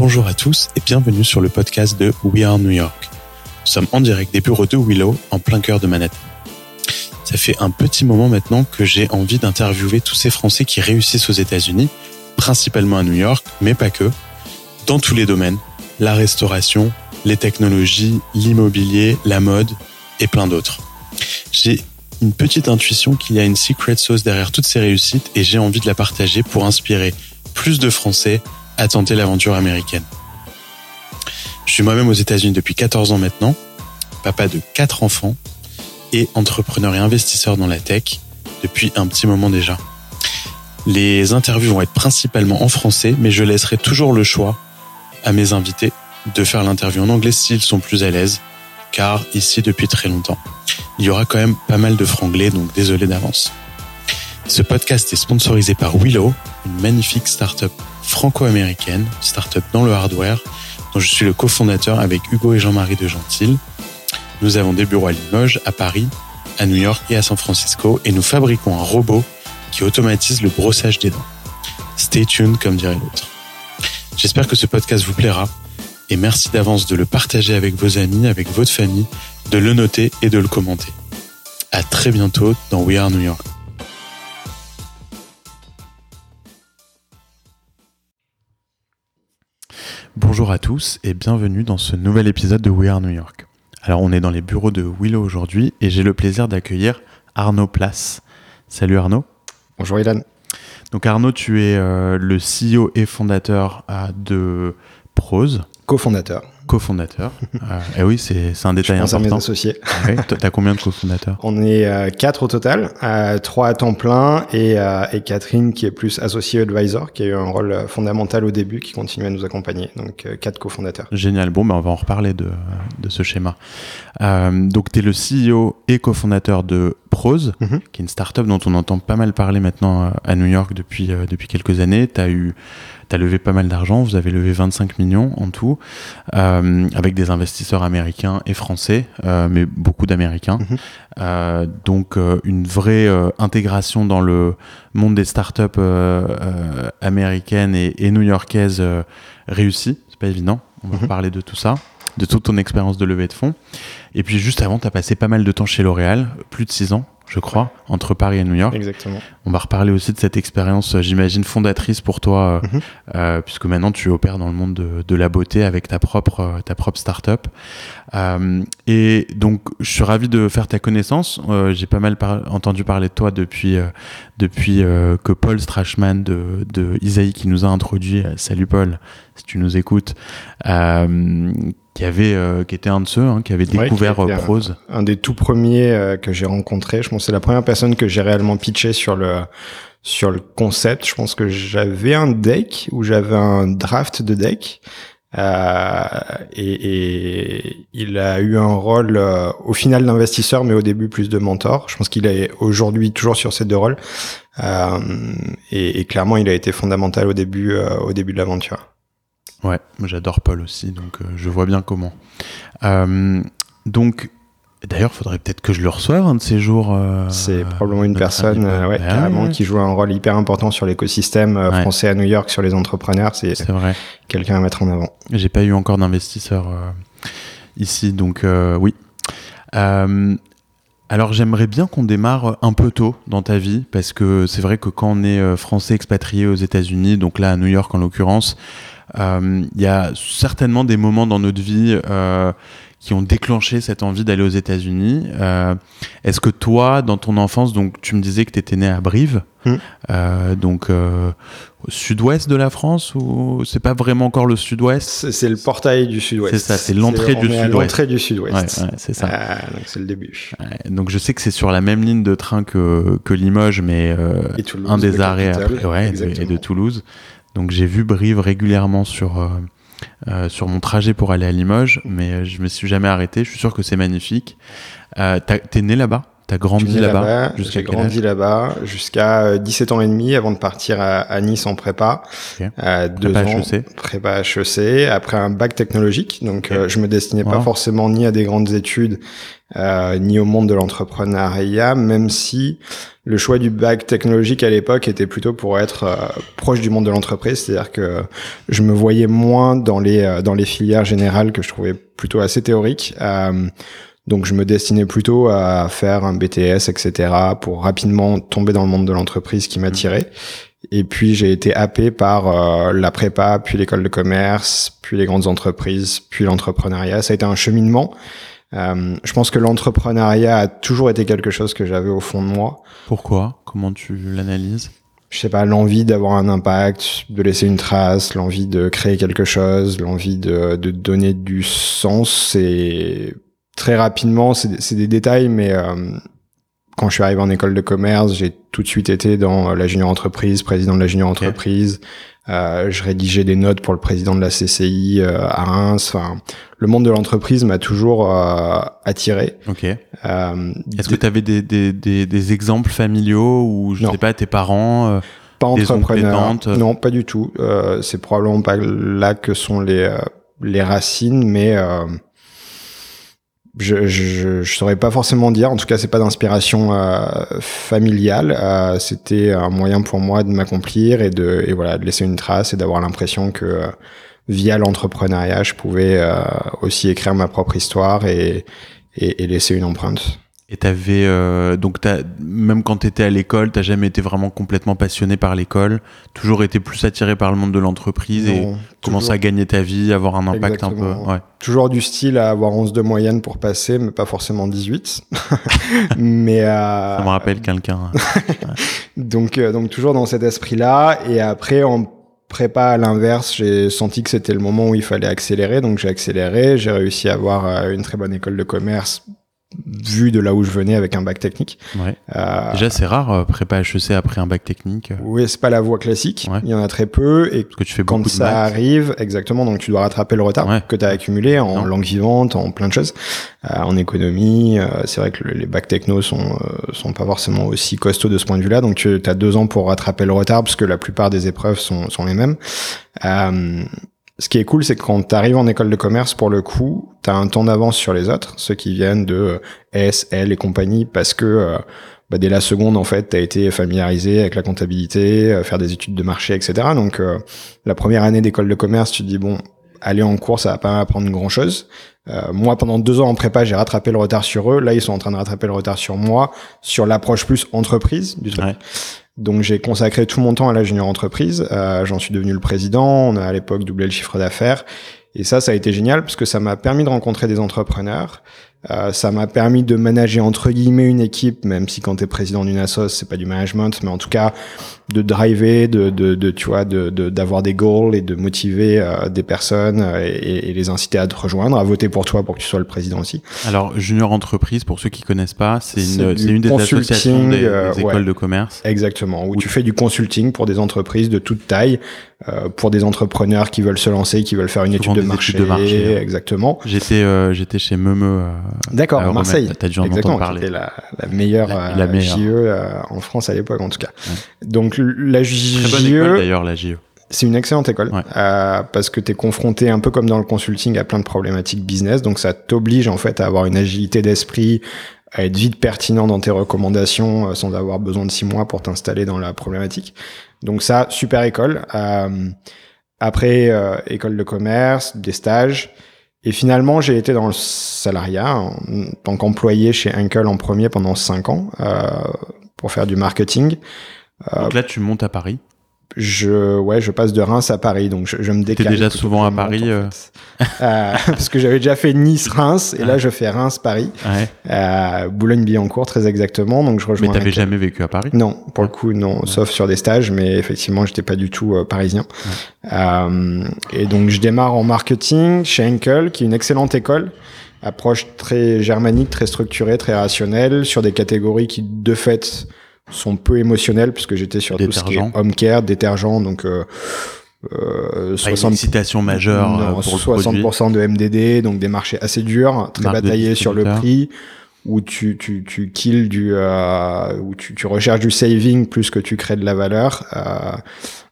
Bonjour à tous et bienvenue sur le podcast de We Are New York. Nous sommes en direct des bureaux de Willow, en plein cœur de Manhattan. Ça fait un petit moment maintenant que j'ai envie d'interviewer tous ces Français qui réussissent aux États-Unis, principalement à New York, mais pas que, dans tous les domaines, la restauration, les technologies, l'immobilier, la mode et plein d'autres. J'ai une petite intuition qu'il y a une secret sauce derrière toutes ces réussites et j'ai envie de la partager pour inspirer plus de Français à tenter l'aventure américaine. Je suis moi-même aux États-Unis depuis 14 ans maintenant, papa de 4 enfants et entrepreneur et investisseur dans la tech depuis un petit moment déjà. Les interviews vont être principalement en français, mais je laisserai toujours le choix à mes invités de faire l'interview en anglais s'ils sont plus à l'aise, car ici depuis très longtemps, il y aura quand même pas mal de franglais, donc désolé d'avance. Ce podcast est sponsorisé par Willow, une magnifique startup franco-américaine, startup dans le hardware, dont je suis le cofondateur avec Hugo et Jean-Marie de Gentil. Nous avons des bureaux à Limoges, à Paris, à New York et à San Francisco, et nous fabriquons un robot qui automatise le brossage des dents. Stay tuned, comme dirait l'autre. J'espère que ce podcast vous plaira, et merci d'avance de le partager avec vos amis, avec votre famille, de le noter et de le commenter. À très bientôt dans We Are New York. Bonjour à tous et bienvenue dans ce nouvel épisode de We Are New York. Alors on est dans les bureaux de Willow aujourd'hui et j'ai le plaisir d'accueillir Arnaud Place. Salut Arnaud. Bonjour Ilan. Donc Arnaud, tu es euh, le CEO et fondateur euh, de Prose. Co-fondateur cofondateur. euh, et oui, c'est un détail Je pense important. à mes associés. Ouais, T'as combien de cofondateurs? On est euh, quatre au total, euh, trois à temps plein et, euh, et Catherine qui est plus associée advisor, qui a eu un rôle fondamental au début, qui continue à nous accompagner. Donc quatre cofondateurs. Génial. Bon, ben on va en reparler de, de ce schéma. Donc, tu es le CEO et cofondateur de Prose, Mhm. qui est une startup dont on entend pas mal parler maintenant à New York depuis, depuis quelques années. Tu as eu T'as levé pas mal d'argent, vous avez levé 25 millions en tout, euh, avec des investisseurs américains et français, euh, mais beaucoup d'Américains. Mhm. Euh, donc euh, une vraie euh, intégration dans le monde des startups américaines et, et new-yorkaises réussie. C'est pas évident. On va Mhm. parler de tout ça, de toute ton expérience de levée de fonds. Et puis juste avant, tu as passé pas mal de temps chez L'Oréal, plus de 6 ans, je crois, entre Paris et New York. Exactement. On va reparler aussi de cette expérience, euh, j'imagine, fondatrice pour toi, euh, Mhm. euh, puisque maintenant tu opères dans le monde de, de la beauté avec ta propre, ta propre start-up. Euh, et donc, je suis ravi de faire ta connaissance. Euh, J'ai pas mal par- entendu parler de toi depuis, depuis que Paul Strachman de, de Isaïe, qui nous a introduit, salut Paul, si tu nous écoutes, qui, avait, euh, qui était un de ceux hein, qui avait Ouais, découvert qui était euh, un- Prose. Un des tout premiers euh, que j'ai rencontré. Je pense que c'est la première personne que j'ai réellement pitché sur le sur le concept. Je pense que j'avais un deck ou j'avais un draft de deck. Euh, et, et il a eu un rôle euh, au final d'investisseur, mais au début plus de mentor. Je pense qu'il est aujourd'hui toujours sur ces deux rôles. Euh, et, et clairement, il a été fondamental au début, euh, au début de l'aventure. Ouais, j'adore Paul aussi, donc euh, je vois bien comment. Euh, donc, d'ailleurs, faudrait peut-être que je le reçoive un de ces jours. euh, C'est probablement une personne, euh, ouais, carrément, qui joue un rôle hyper important sur l'écosystème Ouais. français à New York, sur les entrepreneurs. C'est quelqu'un à mettre en avant. J'ai pas eu encore d'investisseurs euh, ici, donc oui. Alors j'aimerais bien qu'on démarre un peu tôt dans ta vie, parce que c'est vrai que quand on est français expatrié aux États-Unis, donc là à New York en l'occurrence, il y a certainement des moments dans notre vie euh, qui ont déclenché cette envie d'aller aux États-Unis. Euh, Est-ce que toi, dans ton enfance, donc tu me disais que tu étais né à Brive, Hmm. euh, donc euh, au sud-ouest de la France, ou c'est pas vraiment encore le sud-ouest? C'est le portail du sud-ouest. C'est ça, c'est l'entrée du sud-ouest. L'entrée du sud-ouest. ouais, c'est ça. Euh, donc c'est le début. Ouais, donc je sais que c'est sur la même ligne de train que, que Limoges, mais euh, Toulouse, un des arrêts après, ouais, et de- et de. Toulouse. Donc j'ai vu Brive régulièrement sur, euh, euh, sur mon trajet pour aller à Limoges, mais euh, je me suis jamais arrêté. Je suis sûr que c'est magnifique. Euh, T'es né là-bas? T'as grandi là-bas J'ai grandi là-bas jusqu'à 17 ans et demi avant de partir à, à Nice en prépa. Okay. Euh, deux prépa ans, HEC. prépa HEC, après un bac technologique. Donc euh, je me destinais pas forcément ni à des grandes études euh, ni au monde de l'entrepreneuriat, même si le choix du bac technologique à l'époque était plutôt pour être euh, proche du monde de l'entreprise, c'est-à-dire que je me voyais moins dans les euh, dans les filières générales que je trouvais plutôt assez théoriques. Donc je me destinais plutôt à faire un BTS, etc., pour rapidement tomber dans le monde de l'entreprise qui m'attirait. Et puis j'ai été happé par euh, la prépa, puis l'école de commerce, puis les grandes entreprises, puis l'entrepreneuriat. Ça a été un cheminement. Euh, je pense que l'entrepreneuriat a toujours été quelque chose que j'avais au fond de moi. Pourquoi? Comment tu l'analyses? Je sais pas, l'envie d'avoir un impact, de laisser une trace, l'envie de créer quelque chose, l'envie de, de donner du sens. Et très rapidement, c'est des détails, mais euh, quand je suis arrivé en école de commerce, j'ai tout de suite été dans la junior entreprise, président de la junior entreprise. Euh, je rédigeais des notes pour le président de la CCI euh, à Reims. Enfin, le monde de l'entreprise m'a toujours euh, attiré. Ok. Euh, Est-ce que tu avais des, des, des, des exemples familiaux ou je Non. sais pas tes parents euh, pas entrepreneur. Non, pas du tout. Euh, c'est probablement pas là que sont les euh, les racines, mais euh, je, je je saurais pas forcément dire. En tout cas, c'est pas d'inspiration euh, familiale. Euh, C'était un moyen pour moi de m'accomplir et de et voilà de laisser une trace et d'avoir l'impression que euh, via l'entrepreneuriat, je pouvais euh, aussi écrire ma propre histoire et et, et laisser une empreinte. Et t'avais euh, donc t'as, même quand t'étais à l'école, t'as jamais été vraiment complètement passionné par l'école, toujours été plus attiré par le monde de l'entreprise et commencer à gagner ta vie, avoir un impact un peu. Ouais. Toujours du style à avoir 11 de moyenne pour passer, mais pas forcément 18. mais euh, Ça me rappelle quelqu'un. donc euh, donc toujours dans cet esprit-là. Et après en prépa à l'inverse, j'ai senti que c'était le moment où il fallait accélérer, donc j'ai accéléré. J'ai réussi à avoir euh, une très bonne école de commerce vu de là où je venais avec un bac technique. Ouais. Euh, Déjà, c'est rare euh, prépa HEC après un bac technique, euh, oui, c'est pas la voie classique. Ouais. Il y en a très peu et parce que tu fais quand ça maths. arrive, exactement, donc tu dois rattraper le retard Ouais. que tu as accumulé en Non. langue vivante, en plein de choses, Euh, en économie. euh, c'est vrai que le- les bacs techno sont euh, sont pas forcément aussi costauds de ce point de vue-là, donc tu as deux ans pour rattraper le retard parce que la plupart des épreuves sont sont les mêmes. Ce qui est cool, c'est que quand tu arrives en école de commerce, pour le coup, tu as un temps d'avance sur les autres, ceux qui viennent de euh, S, L et compagnie, parce que euh, bah, dès la seconde, en fait, tu as été familiarisé avec la comptabilité, euh, faire des études de marché, etc. Donc, euh, la première année d'école de commerce, tu te dis, bon, aller en cours, ça va pas m'apprendre grand-chose. Euh, moi, pendant deux ans en prépa, j'ai rattrapé le retard sur eux. Là, ils sont en train de rattraper le retard sur moi, sur l'approche plus entreprise du truc. Ouais. Donc j'ai consacré tout mon temps à la junior entreprise. Euh, J'en suis devenu le président. On a à l'époque doublé le chiffre d'affaires. Et ça, ça a été génial parce que ça m'a permis de rencontrer des entrepreneurs. Euh, ça m'a permis de manager entre guillemets une équipe, même si quand tu es président d'une assos, c'est pas du management, mais en tout cas de driver, de, de, de tu vois, de de- d'avoir des goals et de motiver euh, des personnes euh, et, et les inciter à te rejoindre, à voter pour toi pour que tu sois le président aussi. Alors, Junior Entreprise, pour ceux qui connaissent pas, c'est une, une des associations des, euh, des ouais. écoles de commerce. Exactement, où tu fais du consulting pour des entreprises de toute taille, euh, pour des entrepreneurs qui veulent se lancer, qui veulent faire une étude de marché, de marché, ouais. exactement. J'étais euh, j'étais chez Meumeu. Euh, D'accord, à. Marseille. T'as dû en Exactement, entendre parler. était la, la meilleure, La- euh, la meilleure. JE euh, en France à l'époque en tout cas. Donc la Très bonne JE, école d'ailleurs, la JE. c'est une excellente école Ouais. euh, parce que tu es confronté un peu comme dans le consulting à plein de problématiques business, donc ça t'oblige en fait à avoir une agilité d'esprit, à être vite pertinent dans tes recommandations euh, sans avoir besoin de six mois pour t'installer dans la problématique. Donc ça, super école. Euh, après, école de commerce, des stages. Et finalement, j'ai été dans le salariat en tant qu'employé chez Uncle en premier pendant cinq ans euh, pour faire du marketing. Donc là, tu montes à Paris. Je ouais je passe de Reims à Paris donc je, je me T'es décale déjà plutôt souvent à Paris, en euh fait. Euh, parce que j'avais déjà fait Nice Reims et là je fais Reims Paris. Ouais. euh, Boulogne-Billancourt très exactement donc je Mais rejoins t'avais un- jamais vécu à Paris? Non pour le coup non sauf sur des stages mais effectivement j'étais pas du tout euh, parisien. Euh, et donc je démarre en marketing chez Henkel qui est une excellente école. Approche très germanique très structurée très rationnelle sur des catégories qui de fait sont peu émotionnelles puisque j'étais sur tout ce qui est home care détergent donc euh, euh, Pas une 60 excitation majeure euh, non, pour le produit. 60% de MDD, donc des marchés assez durs, très Marque bataillés sur le prix. Où tu, tu, tu kills du, euh, où tu, tu recherches du saving plus que tu crées de la valeur. Euh,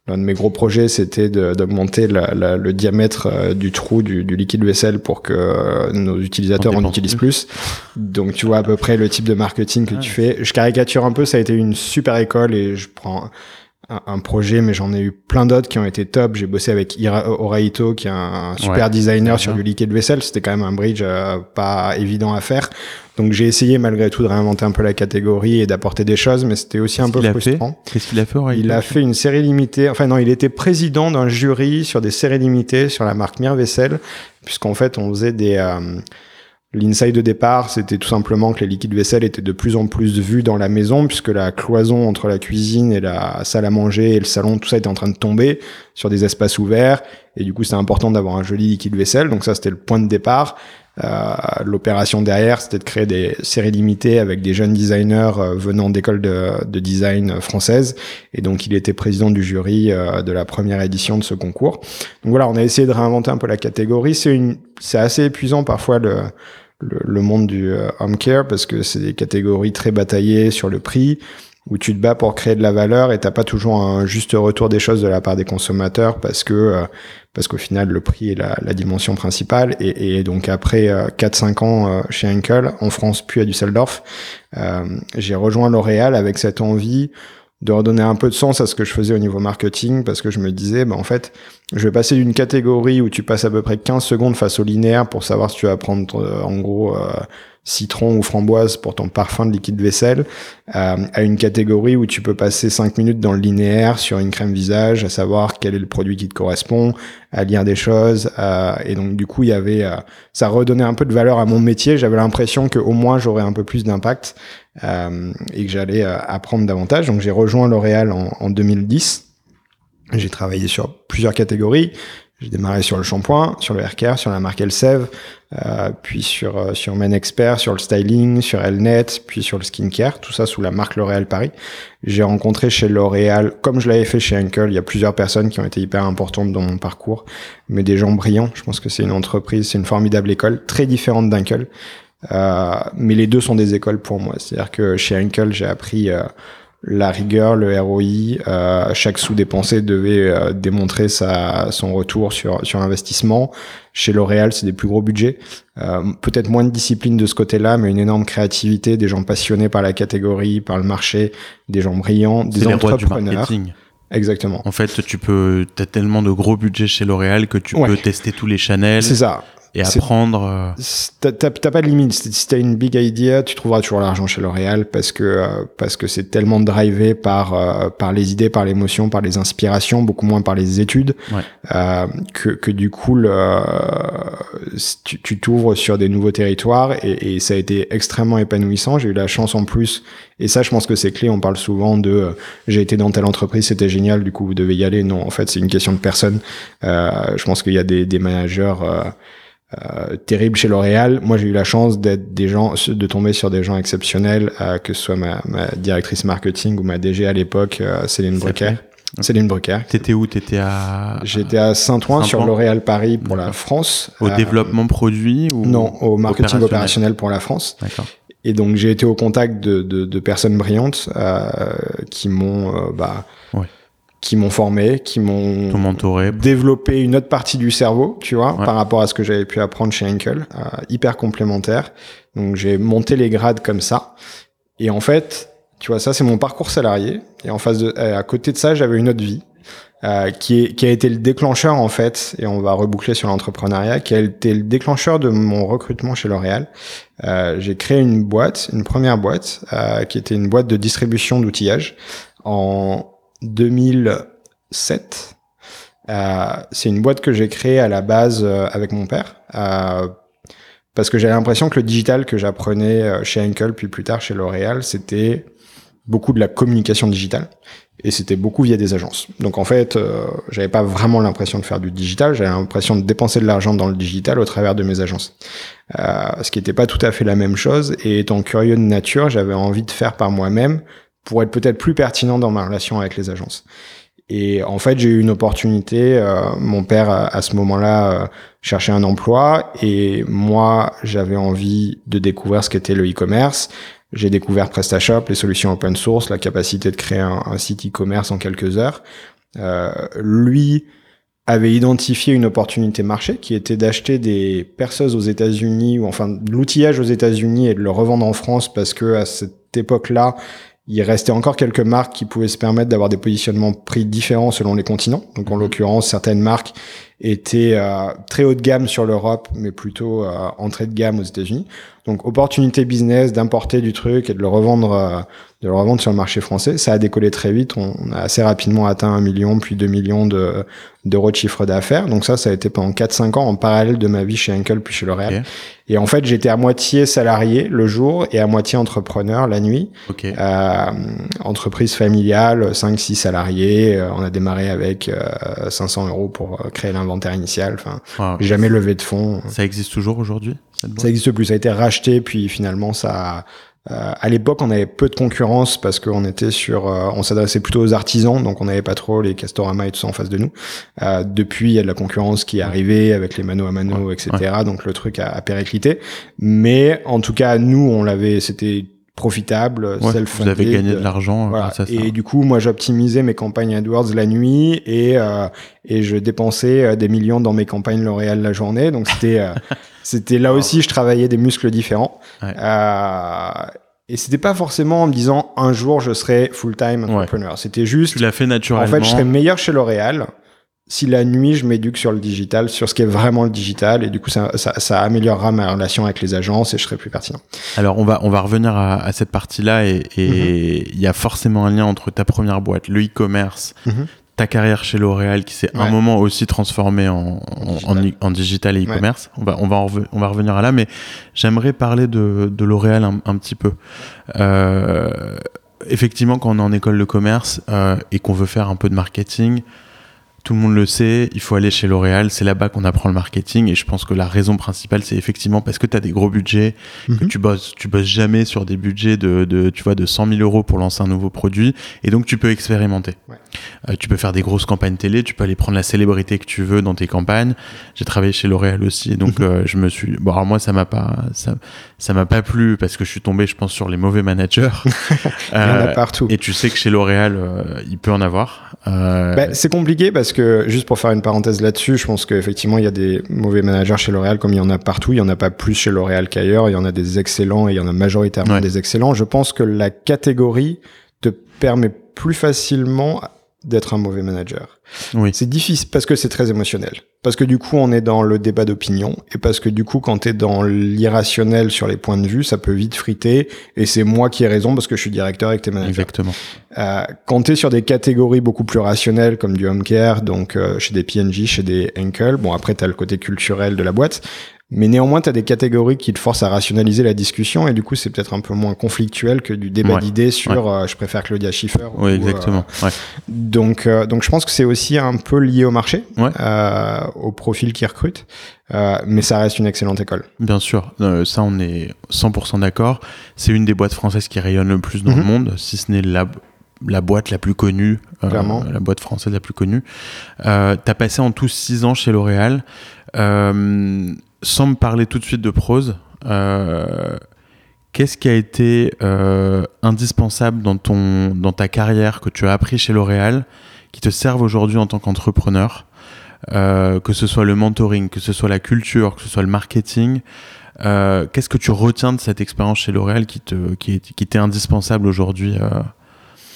L'un de mes gros projets, c'était d'augmenter le diamètre euh, du trou du, du, liquide vaisselle pour que euh, nos utilisateurs en utilisent plus. Donc tu vois à peu près le type de marketing que tu fais. Je caricature un peu, ça a été une super école et je prends un, projet, mais j'en ai eu plein d'autres qui ont été top. J'ai bossé avec Ira, Oraito, qui est un, super designer sur du liquide vaisselle. C'était quand même un bridge euh, pas évident à faire. Donc j'ai essayé malgré tout de réinventer un peu la catégorie et d'apporter des choses, mais c'était aussi un peu frustrant. Qu'est-ce qu'il a fait Oraito Il a fait une série limitée. Enfin non, il était président d'un jury sur des séries limitées sur la marque Mire Vaisselle, puisqu'en fait on faisait des euh, L'insight de départ, c'était tout simplement que les liquides vaisselle étaient de plus en plus vus dans la maison, puisque la cloison entre la cuisine et la salle à manger et le salon, tout ça était en train de tomber sur des espaces ouverts. Et du coup, c'était important d'avoir un joli liquide vaisselle. Donc ça, c'était le point de départ. Euh, L'opération derrière, c'était de créer des séries limitées avec des jeunes designers euh, venant d'écoles de, de, design françaises. Et donc, il était président du jury euh, de la première édition de ce concours. Donc voilà, on a essayé de réinventer un peu la catégorie. C'est une, c'est assez épuisant parfois le, le, le monde du euh, home care parce que c'est des catégories très bataillées sur le prix où tu te bats pour créer de la valeur et t'as pas toujours un juste retour des choses de la part des consommateurs parce que euh, parce qu'au final le prix est la, la dimension principale. Et, et donc après 4-5 euh, ans euh, chez Henkel en France puis à Düsseldorf j'ai rejoint L'Oréal avec cette envie de redonner un peu de sens à ce que je faisais au niveau marketing parce que je me disais bah en fait je vais passer d'une catégorie où tu passes à peu près 15 secondes face au linéaire pour savoir si tu vas prendre en gros citron ou framboise pour ton parfum de liquide vaisselle, euh, à une catégorie où tu peux passer 5 minutes dans le linéaire sur une crème visage, à savoir quel est le produit qui te correspond, à lire des choses. Euh, et donc du coup, il y avait, euh, ça redonnait un peu de valeur à mon métier. J'avais l'impression que au moins j'aurais un peu plus d'impact et que j'allais apprendre davantage. Donc j'ai rejoint L'Oréal en 2010. J'ai travaillé sur plusieurs catégories. J'ai démarré sur le shampoing, sur le haircare, sur la marque Elsev, euh, puis sur euh, sur Men Expert, sur le styling, sur Elnet, puis sur le skincare, tout ça sous la marque L'Oréal Paris. J'ai rencontré chez L'Oréal, comme je l'avais fait chez Uncle, il y a plusieurs personnes qui ont été hyper importantes dans mon parcours, mais des gens brillants. Je pense que c'est une entreprise, c'est une formidable école, très différente d'Uncle. Euh, mais les deux sont des écoles pour moi. C'est-à-dire que chez Uncle, j'ai appris euh, la rigueur, le ROI, euh, chaque sous dépensé devait euh, démontrer sa, son retour sur, sur investissement. Chez L'Oréal, c'est des plus gros budgets. Euh, Peut-être moins de discipline de ce côté-là, mais une énorme créativité, des gens passionnés par la catégorie, par le marché, des gens brillants, des entrepreneurs. Exactement. En fait, tu peux, t'as tellement de gros budgets chez L'Oréal que tu peux tester tous les Chanel. C'est ça et apprendre. Euh, t'as pas de limite. Si t'as une big idea, tu trouveras toujours l'argent chez L'Oréal parce que euh, parce que c'est tellement drivé par euh, par les idées, par l'émotion, par les inspirations, beaucoup moins par les études, euh, que que du coup le, tu t'ouvres sur des nouveaux territoires et, et, ça a été extrêmement épanouissant. J'ai eu la chance en plus et ça, je pense que c'est clé. On parle souvent de j'ai été dans telle entreprise, c'était génial, du coup vous devez y aller. Non, en fait c'est une question de personne. je pense qu'il y a des des managers euh, terrible chez L'Oréal. Moi, j'ai eu la chance d'être des gens, de tomber sur des gens exceptionnels, euh, que ce soit ma, ma, directrice marketing ou ma DG à l'époque, euh, Céline Brucker. Céline Brucker. T'étais où? T'étais à J'étais à Saint-Ouen sur L'Oréal Paris pour la France. Au développement produit ou Non, au marketing opérationnel, pour la France. D'accord. Et donc j'ai été au contact de, de, de personnes brillantes qui m'ont bah, qui m'ont formé, qui m'ont développé une autre partie du cerveau, tu vois, par rapport à ce que j'avais pu apprendre chez Henkel, euh, hyper complémentaire. Donc j'ai monté les grades comme ça. Et en fait, tu vois, ça c'est mon parcours salarié. Et en face de, euh, à côté de ça, j'avais une autre vie. Euh, qui, est, qui a été le déclencheur en fait, et on va reboucler sur l'entrepreneuriat, qui a été le déclencheur de mon recrutement chez L'Oréal. J'ai créé une boîte, une première boîte, qui était une boîte de distribution d'outillage en 2007. Euh, c'est une boîte que j'ai créée à la base euh, avec mon père. Euh, parce que j'avais l'impression que le digital que j'apprenais chez Henkel puis plus tard chez L'Oréal, c'était beaucoup de la communication digitale et c'était beaucoup via des agences. Donc en fait, euh, j'avais pas vraiment l'impression de faire du digital, j'avais l'impression de dépenser de l'argent dans le digital au travers de mes agences. Euh, ce qui n'était pas tout à fait la même chose et étant curieux de nature, j'avais envie de faire par moi-même pour être peut-être plus pertinent dans ma relation avec les agences. Et en fait, j'ai eu une opportunité. Euh, mon père, à, ce moment-là, euh, cherchait un emploi et moi, j'avais envie de découvrir ce qu'était le e-commerce. J'ai découvert PrestaShop, les solutions open source, la capacité de créer un, site e-commerce en quelques heures. Euh, lui avait identifié une opportunité marché qui était d'acheter des perceuses aux États-Unis ou enfin de l'outillage aux États-Unis et de le revendre en France parce que à cette époque-là, il restait encore quelques marques qui pouvaient se permettre d'avoir des positionnements prix différents selon les continents. Donc en mhm. l'occurrence, certaines marques étaient euh, très haut de gamme sur l'Europe, mais plutôt euh, entrée de gamme aux États-Unis. Donc opportunité business d'importer du truc et de le revendre, euh, de le revendre sur le marché français. Ça a décollé très vite. On, a assez rapidement atteint un million, puis deux millions de, d'euros de chiffre d'affaires. Donc ça, ça a été pendant 4-5 ans en parallèle de ma vie chez Uncle puis chez L'Oréal. Et en fait, j'étais à moitié salarié le jour et à moitié entrepreneur la nuit. Euh, entreprise familiale, 5-6 salariés. Euh, on a démarré avec 500 euros pour créer l'inventaire initial. Enfin, jamais levé de fonds. Ça existe toujours aujourd'hui ça existe plus. Ça a été racheté, puis finalement, ça. Euh, à l'époque, on avait peu de concurrence parce qu'on était sur, euh, on s'adressait plutôt aux artisans, donc on n'avait pas trop les Castorama et tout ça en face de nous. Euh, depuis, il y a de la concurrence qui est arrivée avec les mano à mano, etc. Donc le truc a, a périclité. Mais en tout cas, nous, on l'avait, c'était profitable, ouais, Vous avez gagné de l'argent. Voilà. Et du coup, moi, j'optimisais mes campagnes AdWords la nuit et euh, et je dépensais euh, des millions dans mes campagnes L'Oréal la journée. Donc c'était euh, c'était là aussi, je travaillais des muscles différents. Euh, et c'était pas forcément en me disant un jour je serai full time entrepreneur. C'était juste. Tu l'as fait naturellement. En fait, je serais meilleur chez L'Oréal si la nuit je m'éduque sur le digital, sur ce qui est vraiment le digital, et du coup ça, ça, ça, améliorera ma relation avec les agences et je serai plus pertinent. Alors on va on va revenir à, à cette partie-là et mhm. il y a forcément un lien entre ta première boîte, le e-commerce, mhm. ta carrière chez L'Oréal qui s'est un moment aussi transformée en, en, en, digital et e-commerce. On va on va on va revenir à là, mais j'aimerais parler de, de L'Oréal un, un, petit peu. Euh, effectivement, quand on est en école de commerce euh, et qu'on veut faire un peu de marketing tout le monde le sait, il faut aller chez L'Oréal, c'est là-bas qu'on apprend le marketing et je pense que la raison principale c'est effectivement parce que tu as des gros budgets, que mhm. tu bosses tu bosses jamais sur des budgets de, de tu vois de 100 000 euros pour lancer un nouveau produit et donc tu peux expérimenter. Euh, tu peux faire des grosses campagnes télé, tu peux aller prendre la célébrité que tu veux dans tes campagnes. J'ai travaillé chez L'Oréal aussi donc mhm. euh, je me suis bon alors moi ça m'a pas ça ça m'a pas plu parce que je suis tombé je pense sur les mauvais managers. il y en a euh, partout. Et tu sais que chez L'Oréal il peut en avoir. Bah, c'est compliqué parce que juste pour faire une parenthèse là-dessus, je pense qu'effectivement il y a des mauvais managers chez L'Oréal comme il y en a partout. Il y en a pas plus chez L'Oréal qu'ailleurs. Il y en a des excellents et il y en a majoritairement des excellents. Je pense que la catégorie te permet plus facilement d'être un mauvais manager. Oui. C'est difficile parce que c'est très émotionnel. Parce que du coup, on est dans le débat d'opinion et parce que du coup, quand tu es dans l'irrationnel sur les points de vue, ça peut vite friter et c'est moi qui ai raison parce que je suis directeur et que t'es manager. Exactement. Euh, quand tu es sur des catégories beaucoup plus rationnelles comme du home care, donc euh, chez des PNJ, chez des Henkel, bon après tu as le côté culturel de la boîte, mais néanmoins, tu as des catégories qui te forcent à rationaliser la discussion et du coup, c'est peut-être un peu moins conflictuel que du débat d'idées sur euh, je préfère Claudia Schiffer. Oui, exactement. Euh, donc, euh, donc, je pense que c'est aussi un peu lié au marché, au profil qui recrute, mais ça reste une excellente école. Bien sûr, ça, on est 100% d'accord. C'est une des boîtes françaises qui rayonne le plus dans le mhm. monde, si ce n'est la la boîte la plus connue, la boîte française la plus connue. Euh, T'as passé en tout six ans chez L'Oréal. Euh, sans me parler tout de suite de prose, euh, qu'est-ce qui a été euh, indispensable dans, ton, dans ta carrière que tu as appris chez L'Oréal, qui te servent aujourd'hui en tant qu'entrepreneur euh, que ce soit le mentoring, que ce soit la culture, que ce soit le marketing, qu'est-ce que tu retiens de cette expérience chez L'Oréal qui te qui, qui t'est indispensable aujourd'hui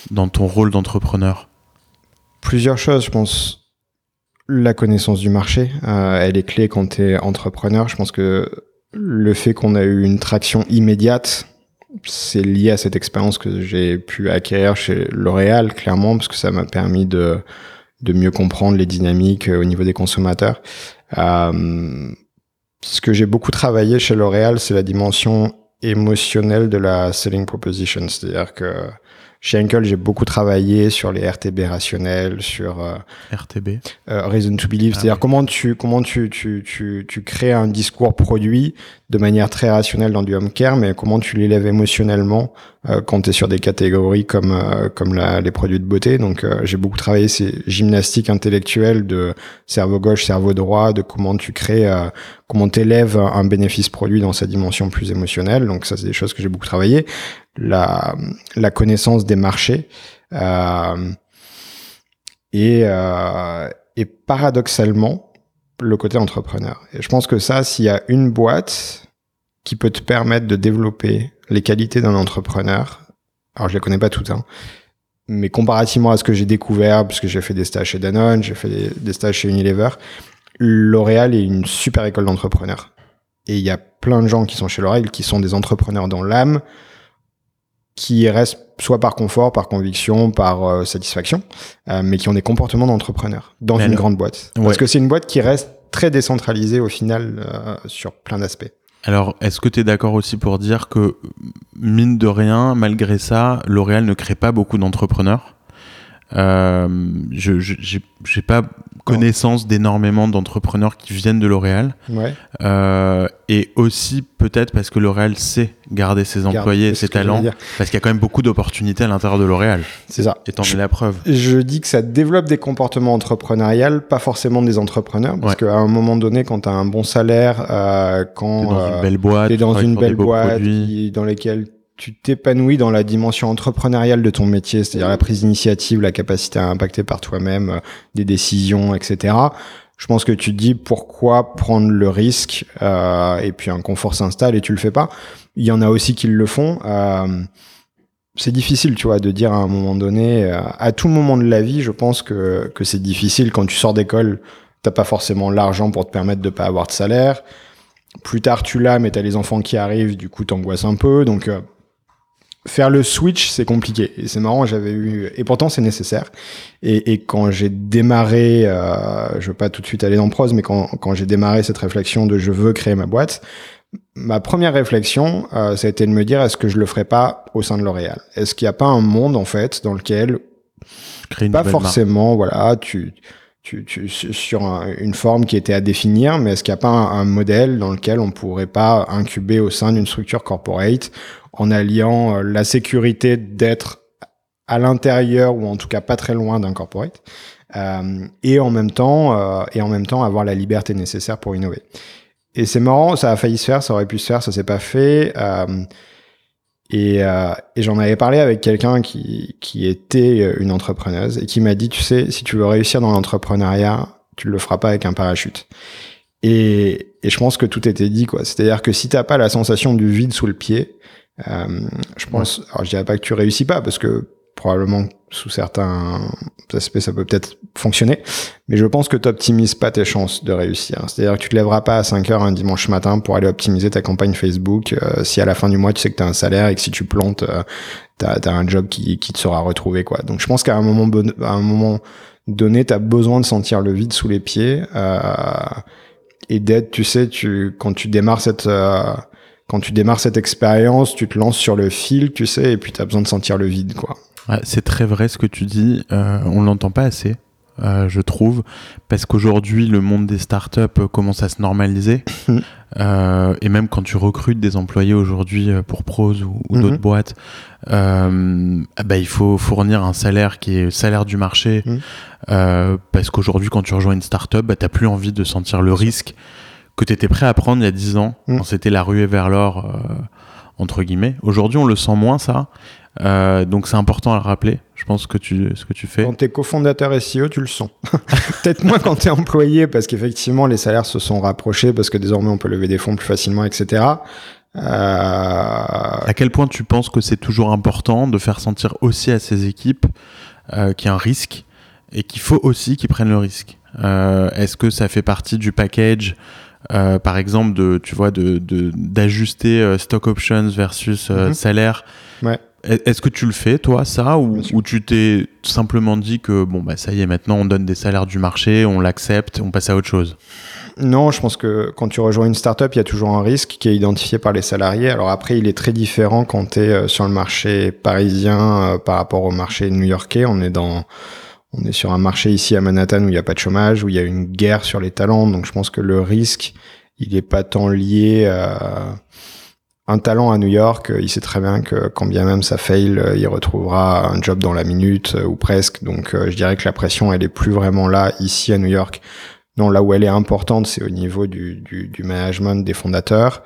dans ton rôle d'entrepreneur? Plusieurs choses, je pense la connaissance du marché, euh, elle est clé quand tu es entrepreneur. Je pense que le fait qu'on a eu une traction immédiate, c'est lié à cette expérience que j'ai pu acquérir chez L'Oréal, clairement, parce que ça m'a permis de, de mieux comprendre les dynamiques euh, au niveau des consommateurs. Euh, ce que j'ai beaucoup travaillé chez L'Oréal, c'est la dimension émotionnelle de la selling proposition. C'est-à-dire que Chez Henkel, j'ai beaucoup travaillé sur les RTB rationnels, sur euh, RTB, euh, Reason to Believe, Ah c'est-à-dire oui. comment tu comment tu, tu tu tu crées un discours produit de manière très rationnelle dans du home care, mais comment tu l'élèves émotionnellement euh, quand tu es sur des catégories comme euh, comme la, les produits de beauté. Donc euh, j'ai beaucoup travaillé ces gymnastiques intellectuelles de cerveau gauche, cerveau droit, de comment tu crées euh, comment t'élèves un bénéfice produit dans sa dimension plus émotionnelle. Donc ça, c'est des choses que j'ai beaucoup travaillé. La, connaissance des marchés. Euh, et, euh, et paradoxalement, le côté entrepreneur. Et je pense que ça, s'il y a une boîte qui peut te permettre de développer les qualités d'un entrepreneur, alors je les connais pas toutes, hein, mais comparativement à ce que j'ai découvert, puisque j'ai fait des stages chez Danone, j'ai fait des stages chez Unilever, L'Oréal est une super école d'entrepreneurs. Et il y a plein de gens qui sont chez L'Oréal qui sont des entrepreneurs dans l'âme, qui restent soit par confort, par conviction, par euh, satisfaction, euh, mais qui ont des comportements d'entrepreneurs dans Mais une alors- grande boîte. Ouais. Parce que c'est une boîte qui reste très décentralisée au final euh, sur plein d'aspects. Alors, est-ce que tu es d'accord aussi pour dire que, mine de rien, malgré ça, L'Oréal ne crée pas beaucoup d'entrepreneurs? Je je- j'ai pas connaissance d'énormément d'entrepreneurs qui viennent de L'Oréal. Ouais. Euh, et aussi, peut-être parce que L'Oréal sait garder ses employés et ses talents. Parce qu'il y a quand même beaucoup d'opportunités à l'intérieur de L'Oréal. C'est ça. Et t'en es la preuve. Je dis que ça développe des comportements entrepreneuriaux, pas forcément des entrepreneurs, parce Ouais. qu'à un moment donné, quand tu as un bon salaire, euh, quand T'es dans euh, une belle boîte. t'es dans une belle boîte qui- dans laquelle tu t'épanouis dans la dimension entrepreneuriale de ton métier, c'est-à-dire la prise d'initiative, la capacité à impacter par toi-même euh, des décisions, etc. Je pense que tu te dis pourquoi prendre le risque euh, et puis un confort s'installe et tu le fais pas. Il y en a aussi qui le font. Euh, c'est difficile, tu vois, de dire à un moment donné, euh, à tout moment de la vie, je pense que, que c'est difficile quand tu sors d'école, t'as pas forcément l'argent pour te permettre de pas avoir de salaire. Plus tard, tu l'as, mais t'as les enfants qui arrivent, du coup, t'angoisses un peu. Donc, euh, faire le switch, c'est compliqué. Et c'est marrant, j'avais eu, et pourtant, c'est nécessaire. Et, et quand j'ai démarré, euh, je veux pas tout de suite aller dans prose, mais quand, quand j'ai démarré cette réflexion de je veux créer ma boîte, ma première réflexion, euh, ça a été de me dire est-ce que je le ferais pas au sein de L'Oréal? Est-ce qu'il n'y a pas un monde en fait dans lequel Créer une pas marque. forcément, voilà, tu, tu, tu sur un- une forme qui était à définir, mais est-ce qu'il n'y a pas un, modèle dans lequel on pourrait pas incuber au sein d'une structure corporate en alliant euh, la sécurité d'être à l'intérieur ou en tout cas pas très loin d'un corporate euh, et en même temps euh, et en même temps avoir la liberté nécessaire pour innover? Et c'est marrant, ça a failli se faire, ça aurait pu se faire, ça s'est pas fait. Et, euh, et j'en avais parlé avec quelqu'un qui, qui était euh, une entrepreneuse et qui m'a dit, tu sais, si tu veux réussir dans l'entrepreneuriat, tu le feras pas avec un parachute. Et, et je pense que tout était dit, quoi. C'est-à-dire que si t'as pas la sensation du vide sous le pied, euh, je pense, alors je dirais pas que tu réussis pas parce que probablement sous certains aspects ça peut peut-être fonctionner, mais je pense que tu optimises pas tes chances de réussir. C'est-à-dire que tu te lèveras pas à 5 heures un dimanche matin pour aller optimiser ta campagne Facebook euh, si à la fin du mois tu sais que tu as un salaire et que si tu plantes, euh, tu as, un job qui, te sera retrouvé. quoi. Donc je pense qu'à un moment donné, tu as besoin de sentir le vide sous les pieds euh, et d'être, tu sais, tu, quand tu démarres cette... euh, quand tu démarres cette expérience, tu te lances sur le fil, tu sais, et puis tu as besoin de sentir le vide, quoi. Ouais, c'est très vrai ce que tu dis. Euh, on l'entend pas assez, euh, je trouve, parce qu'aujourd'hui le monde des startups euh, commence à se normaliser. Euh, et même quand tu recrutes des employés aujourd'hui pour Prose ou, ou d'autres boîtes, euh, ah bah, il faut fournir un salaire qui est le salaire du marché. Euh, parce qu'aujourd'hui, quand tu rejoins une startup, bah, t'as plus envie de sentir le risque que tu étais prêt à prendre il y a 10 ans, quand c'était la ruée vers l'or, entre guillemets. Aujourd'hui, on le sent moins, ça. Euh, donc c'est important à le rappeler. Je pense que tu, ce que tu fais. Quand t'es cofondateur SEO, tu le sens. Peut-être moins quand t'es employé, parce qu'effectivement, les salaires se sont rapprochés, parce que désormais, on peut lever des fonds plus facilement, etc. Euh, À quel point tu penses que c'est toujours important de faire sentir aussi à ces équipes euh, qu'il y a un risque et qu'il faut aussi qu'ils prennent le risque? Est-ce que ça fait partie du package euh, par exemple de tu vois de de- d'ajuster euh, stock options versus euh, Mhm. salaire? Ouais. Est- Est-ce que tu le fais toi ça ou, tu t'es simplement dit que bon bah ça y est maintenant on donne des salaires du marché on l'accepte on passe à autre chose? Non, je pense que quand tu rejoins une startup, il y a toujours un risque qui est identifié par les salariés. Alors après, il est très différent quand tu es euh, sur le marché parisien euh, par rapport au marché new-yorkais. On est dans on est sur un marché ici à Manhattan où il n'y a pas de chômage, où il y a une guerre sur les talents. Donc je pense que le risque, il est pas tant lié à un talent à New York. Il sait très bien que quand bien même ça fail, il retrouvera un job dans la minute ou presque. Donc je dirais que la pression, elle est plus vraiment là ici à New York. Non, là où elle est importante, c'est au niveau du, management des fondateurs.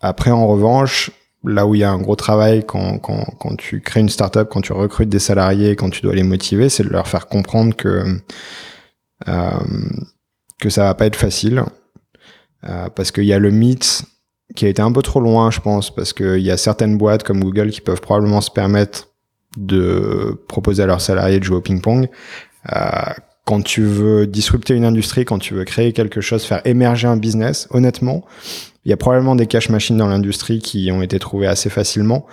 Après, en revanche, là où il y a un gros travail quand, quand, quand tu crées une startup, quand tu recrutes des salariés, quand tu dois les motiver, c'est de leur faire comprendre que euh, que ça va pas être facile, euh, parce qu'il y a le mythe qui a été un peu trop loin, je pense, parce qu'il y a certaines boîtes comme Google qui peuvent probablement se permettre de proposer à leurs salariés de jouer au ping-pong. Euh, quand tu veux disrupter une industrie, quand tu veux créer quelque chose, faire émerger un business, honnêtement, il y a probablement des cash machines dans l'industrie qui ont été trouvées assez facilement.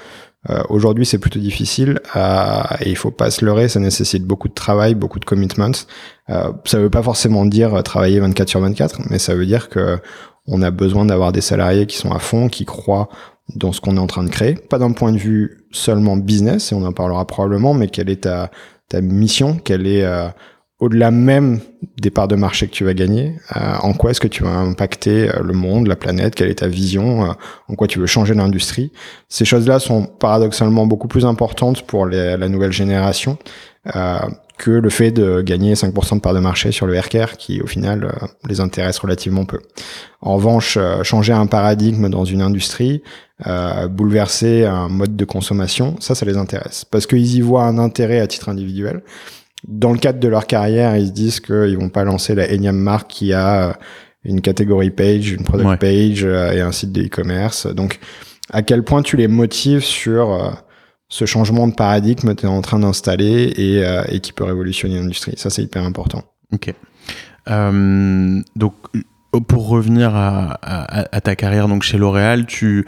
Euh, Aujourd'hui, c'est plutôt difficile euh, et il faut pas se leurrer. Ça nécessite beaucoup de travail, beaucoup de commitments. Euh, ça veut pas forcément dire travailler 24 sur 24, mais ça veut dire que on a besoin d'avoir des salariés qui sont à fond, qui croient dans ce qu'on est en train de créer. Pas d'un point de vue seulement business, et on en parlera probablement, mais quelle est ta, mission, quelle est euh, au-delà même des parts de marché que tu vas gagner, euh, en quoi est-ce que tu vas impacter euh, le monde, la planète, quelle est ta vision, en quoi tu veux changer l'industrie? Ces choses-là sont paradoxalement beaucoup plus importantes pour la nouvelle génération que le fait de gagner 5% de parts de marché sur le RKR qui au final les intéresse relativement peu. En revanche, changer un paradigme dans une industrie, bouleverser un mode de consommation, ça, ça les intéresse. Parce qu'ils y voient un intérêt à titre individuel dans le cadre de leur carrière, ils se disent qu'ils vont pas lancer la énième marque qui a euh, une catégorie page, une product page euh, et un site de e-commerce. Donc, à quel point tu les motives sur euh, ce changement de paradigme que tu es en train d'installer et, et, qui peut révolutionner l'industrie. Ça, c'est hyper important. Ok. donc, pour revenir à, à, à, ta carrière donc chez L'Oréal, tu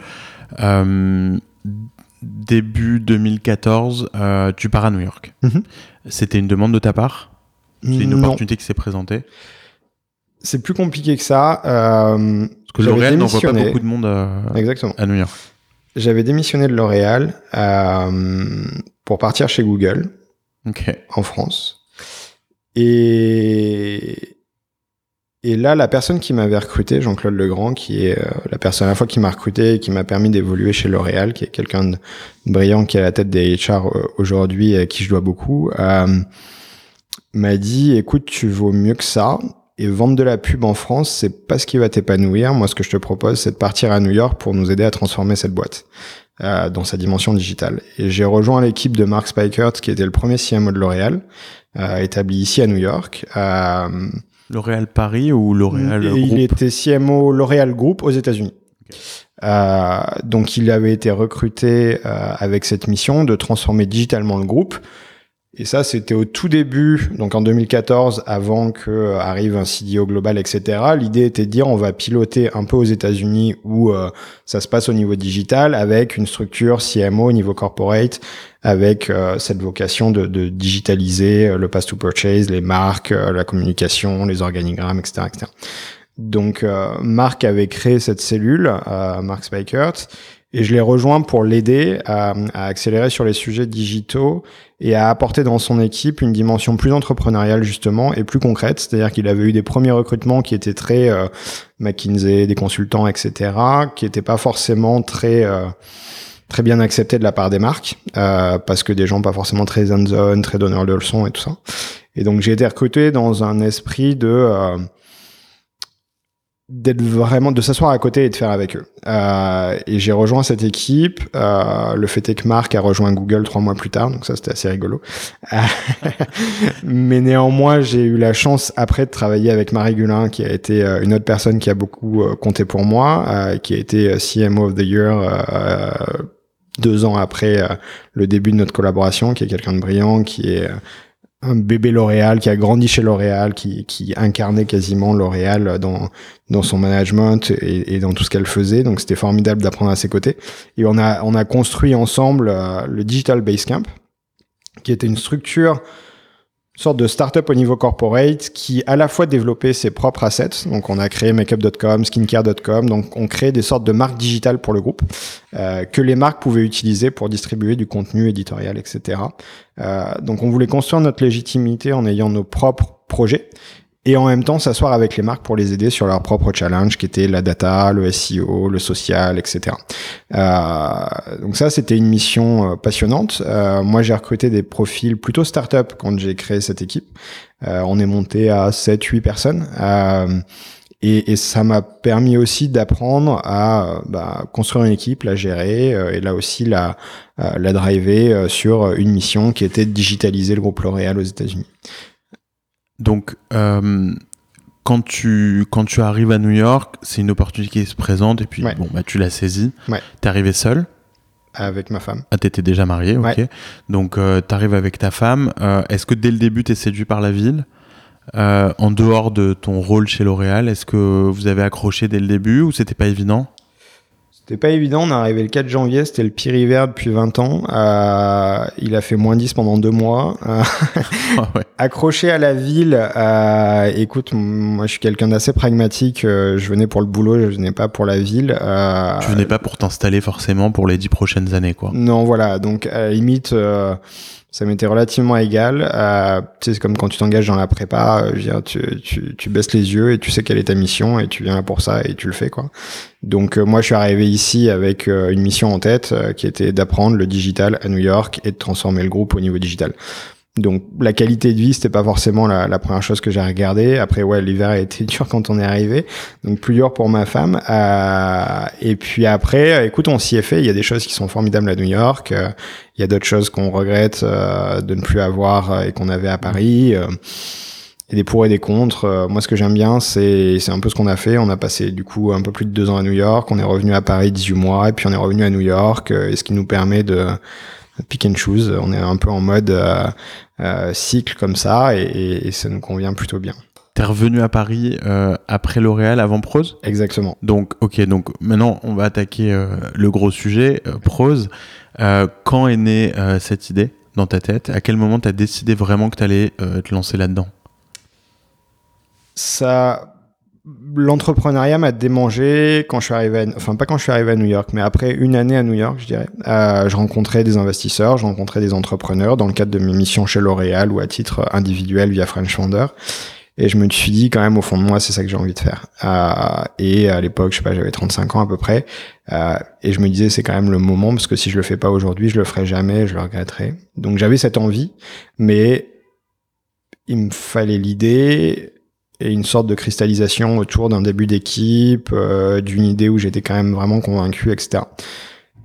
début 2014, tu pars à New York. Mm-hmm. C'était une demande de ta part? C'est une opportunité qui s'est présentée? C'est plus compliqué que ça. Euh, Parce que L'Oréal n'envoie pas beaucoup de monde à, Exactement. à New York. J'avais démissionné de L'Oréal euh, pour partir chez Google en France. Et, et là, la personne qui m'avait recruté, Jean-Claude Legrand, qui est euh, la personne à la fois qui m'a recruté et qui m'a permis d'évoluer chez L'Oréal, qui est quelqu'un de brillant qui est à la tête des HR euh, aujourd'hui et à qui je dois beaucoup, euh, m'a dit écoute, tu vaux mieux que ça. Et vendre de la pub en France, c'est pas ce qui va t'épanouir. Moi, ce que je te propose, c'est de partir à New York pour nous aider à transformer cette boîte euh, dans sa dimension digitale. Et j'ai rejoint l'équipe de Mark Spikert, qui était le premier CMO de L'Oréal, euh, établi ici à New York. Euh, L'Oréal Paris ou L'Oréal Group Il était CMO L'Oréal Group aux États-Unis. Euh, donc il avait été recruté euh, avec cette mission de transformer digitalement le groupe. Et ça, c'était au tout début, donc en 2014, avant que euh, arrive un CDO global, etc. L'idée était de dire on va piloter un peu aux États-Unis où euh, ça se passe au niveau digital, avec une structure CMO au niveau corporate, avec euh, cette vocation de, digitaliser le pass to purchase, les marques, la communication, les organigrammes, etc., etc. Donc Marc avait créé cette cellule, Mark Spikert, et je l'ai rejoint pour l'aider à, accélérer sur les sujets digitaux et à apporter dans son équipe une dimension plus entrepreneuriale justement et plus concrète. C'est-à-dire qu'il avait eu des premiers recrutements qui étaient très euh, McKinsey, des consultants, etc., qui n'étaient pas forcément très euh, très bien acceptés de la part des marques euh, parce que des gens pas forcément très hands-on, très donneurs de leçons et tout ça. Et donc j'ai été recruté dans un esprit de euh, d'être vraiment de s'asseoir à côté et de faire avec eux. Euh, et j'ai rejoint cette équipe. Euh, le fait est que Marc a rejoint Google trois mois plus tard, donc ça c'était assez rigolo. Mais néanmoins, j'ai eu la chance après de travailler avec Marie Gulin, qui a été euh, une autre personne qui a beaucoup euh, compté pour moi, euh, qui a été CMO of the Year deux ans après le début de notre collaboration, qui est quelqu'un de brillant, qui est un bébé L'Oréal qui a grandi chez L'Oréal, qui, qui incarnait quasiment L'Oréal dans, dans son management et, dans tout ce qu'elle faisait. Donc c'était formidable d'apprendre à ses côtés. Et on a, on a construit ensemble euh, le Digital Basecamp, qui était une structure sorte de startup au niveau corporate qui à la fois développait ses propres assets. Donc on a créé makeup.com, skincare.com. Donc on crée des sortes de marques digitales pour le groupe euh, que les marques pouvaient utiliser pour distribuer du contenu éditorial, etc. Euh, donc on voulait construire notre légitimité en ayant nos propres projets et en même temps s'asseoir avec les marques pour les aider sur leur propre challenge qui était la data, le SEO, le social, etc. Euh, donc ça, c'était une mission euh, passionnante. Euh, moi, j'ai recruté des profils plutôt start-up quand j'ai créé cette équipe. Euh, on est monté à 7-8 personnes. Euh, et, et, ça m'a permis aussi d'apprendre à bah, construire une équipe, la gérer, et là aussi la, la driver sur une mission qui était de digitaliser le groupe L'Oréal aux États-Unis. Donc, euh, quand, tu, quand tu arrives à New York, c'est une opportunité qui se présente et puis bon, bah, tu l'as saisie. Ouais. T'es arrivé seul? Avec ma femme. Ah, t'étais déjà marié, ok. Ouais. Donc, euh, t'arrives avec ta femme. Euh, Est-ce que dès le début, t'es séduit par la ville? En dehors de ton rôle chez L'Oréal, est-ce que vous avez accroché dès le début ou c'était pas évident? C'était pas évident, on est arrivé le 4 janvier, c'était le pire hiver depuis 20 ans. Euh, il a fait moins 10 pendant deux mois. Euh, Ah ouais. accroché à la ville, euh, écoute, moi je suis quelqu'un d'assez pragmatique, euh, je venais pour le boulot, je venais pas pour la ville. Euh, Tu venais pas pour t'installer forcément pour les dix prochaines années, quoi. Non, voilà, donc à la limite, euh, ça m'était relativement égal. Euh, tu sais, c'est comme quand tu t'engages dans la prépa, euh, je veux dire, tu, tu, tu baisses les yeux et tu sais quelle est ta mission et tu viens là pour ça et tu le fais, quoi. Donc euh, moi, je suis arrivé ici avec euh, une mission en tête euh, qui était d'apprendre le digital à New York et de transformer le groupe au niveau digital. Donc la qualité de vie, c'était pas forcément la, première chose que j'ai regardé. Après, ouais, l'hiver a été dur quand on est arrivé, donc plus dur pour ma femme. Euh, et puis après, écoute, on s'y est fait. Il y a des choses qui sont formidables à New York. Euh, il y a d'autres choses qu'on regrette euh, de ne plus avoir euh, et qu'on avait à Paris. Euh, et des pour et des contre. Euh, moi, ce que j'aime bien, c'est c'est un peu ce qu'on a fait. On a passé du coup un peu plus de deux ans à New York. On est revenu à Paris 18 mois, et puis on est revenu à New York. euh, et ce qui nous permet de pick and choose. On est un peu en mode euh, euh, cycle comme ça, et, et, et ça nous convient plutôt bien. T'es revenu à Paris euh, après L'Oréal, avant Prose? Exactement. Donc, ok, donc maintenant on va attaquer le gros sujet, prose. Quand est née cette idée dans ta tête? À quel moment t'as décidé vraiment que t'allais te lancer là-dedans? Ça, l'entrepreneuriat m'a démangé quand je suis arrivé, à, enfin pas quand je suis arrivé à New York, mais après une année à New York, je dirais. Euh, je rencontrais des investisseurs, je rencontrais des entrepreneurs dans le cadre de mes missions chez L'Oréal ou à titre individuel via French Founder. Et je me suis dit quand même au fond de moi, c'est ça que j'ai envie de faire. Euh, et à l'époque, je sais pas, j'avais 35 ans à peu près. Euh, et je me disais, c'est quand même le moment parce que si je le fais pas aujourd'hui, je le ferai jamais, je le regretterai. Donc j'avais cette envie, mais il me fallait l'idée et une sorte de cristallisation autour d'un début d'équipe, euh, d'une idée où j'étais quand même vraiment convaincu, etc.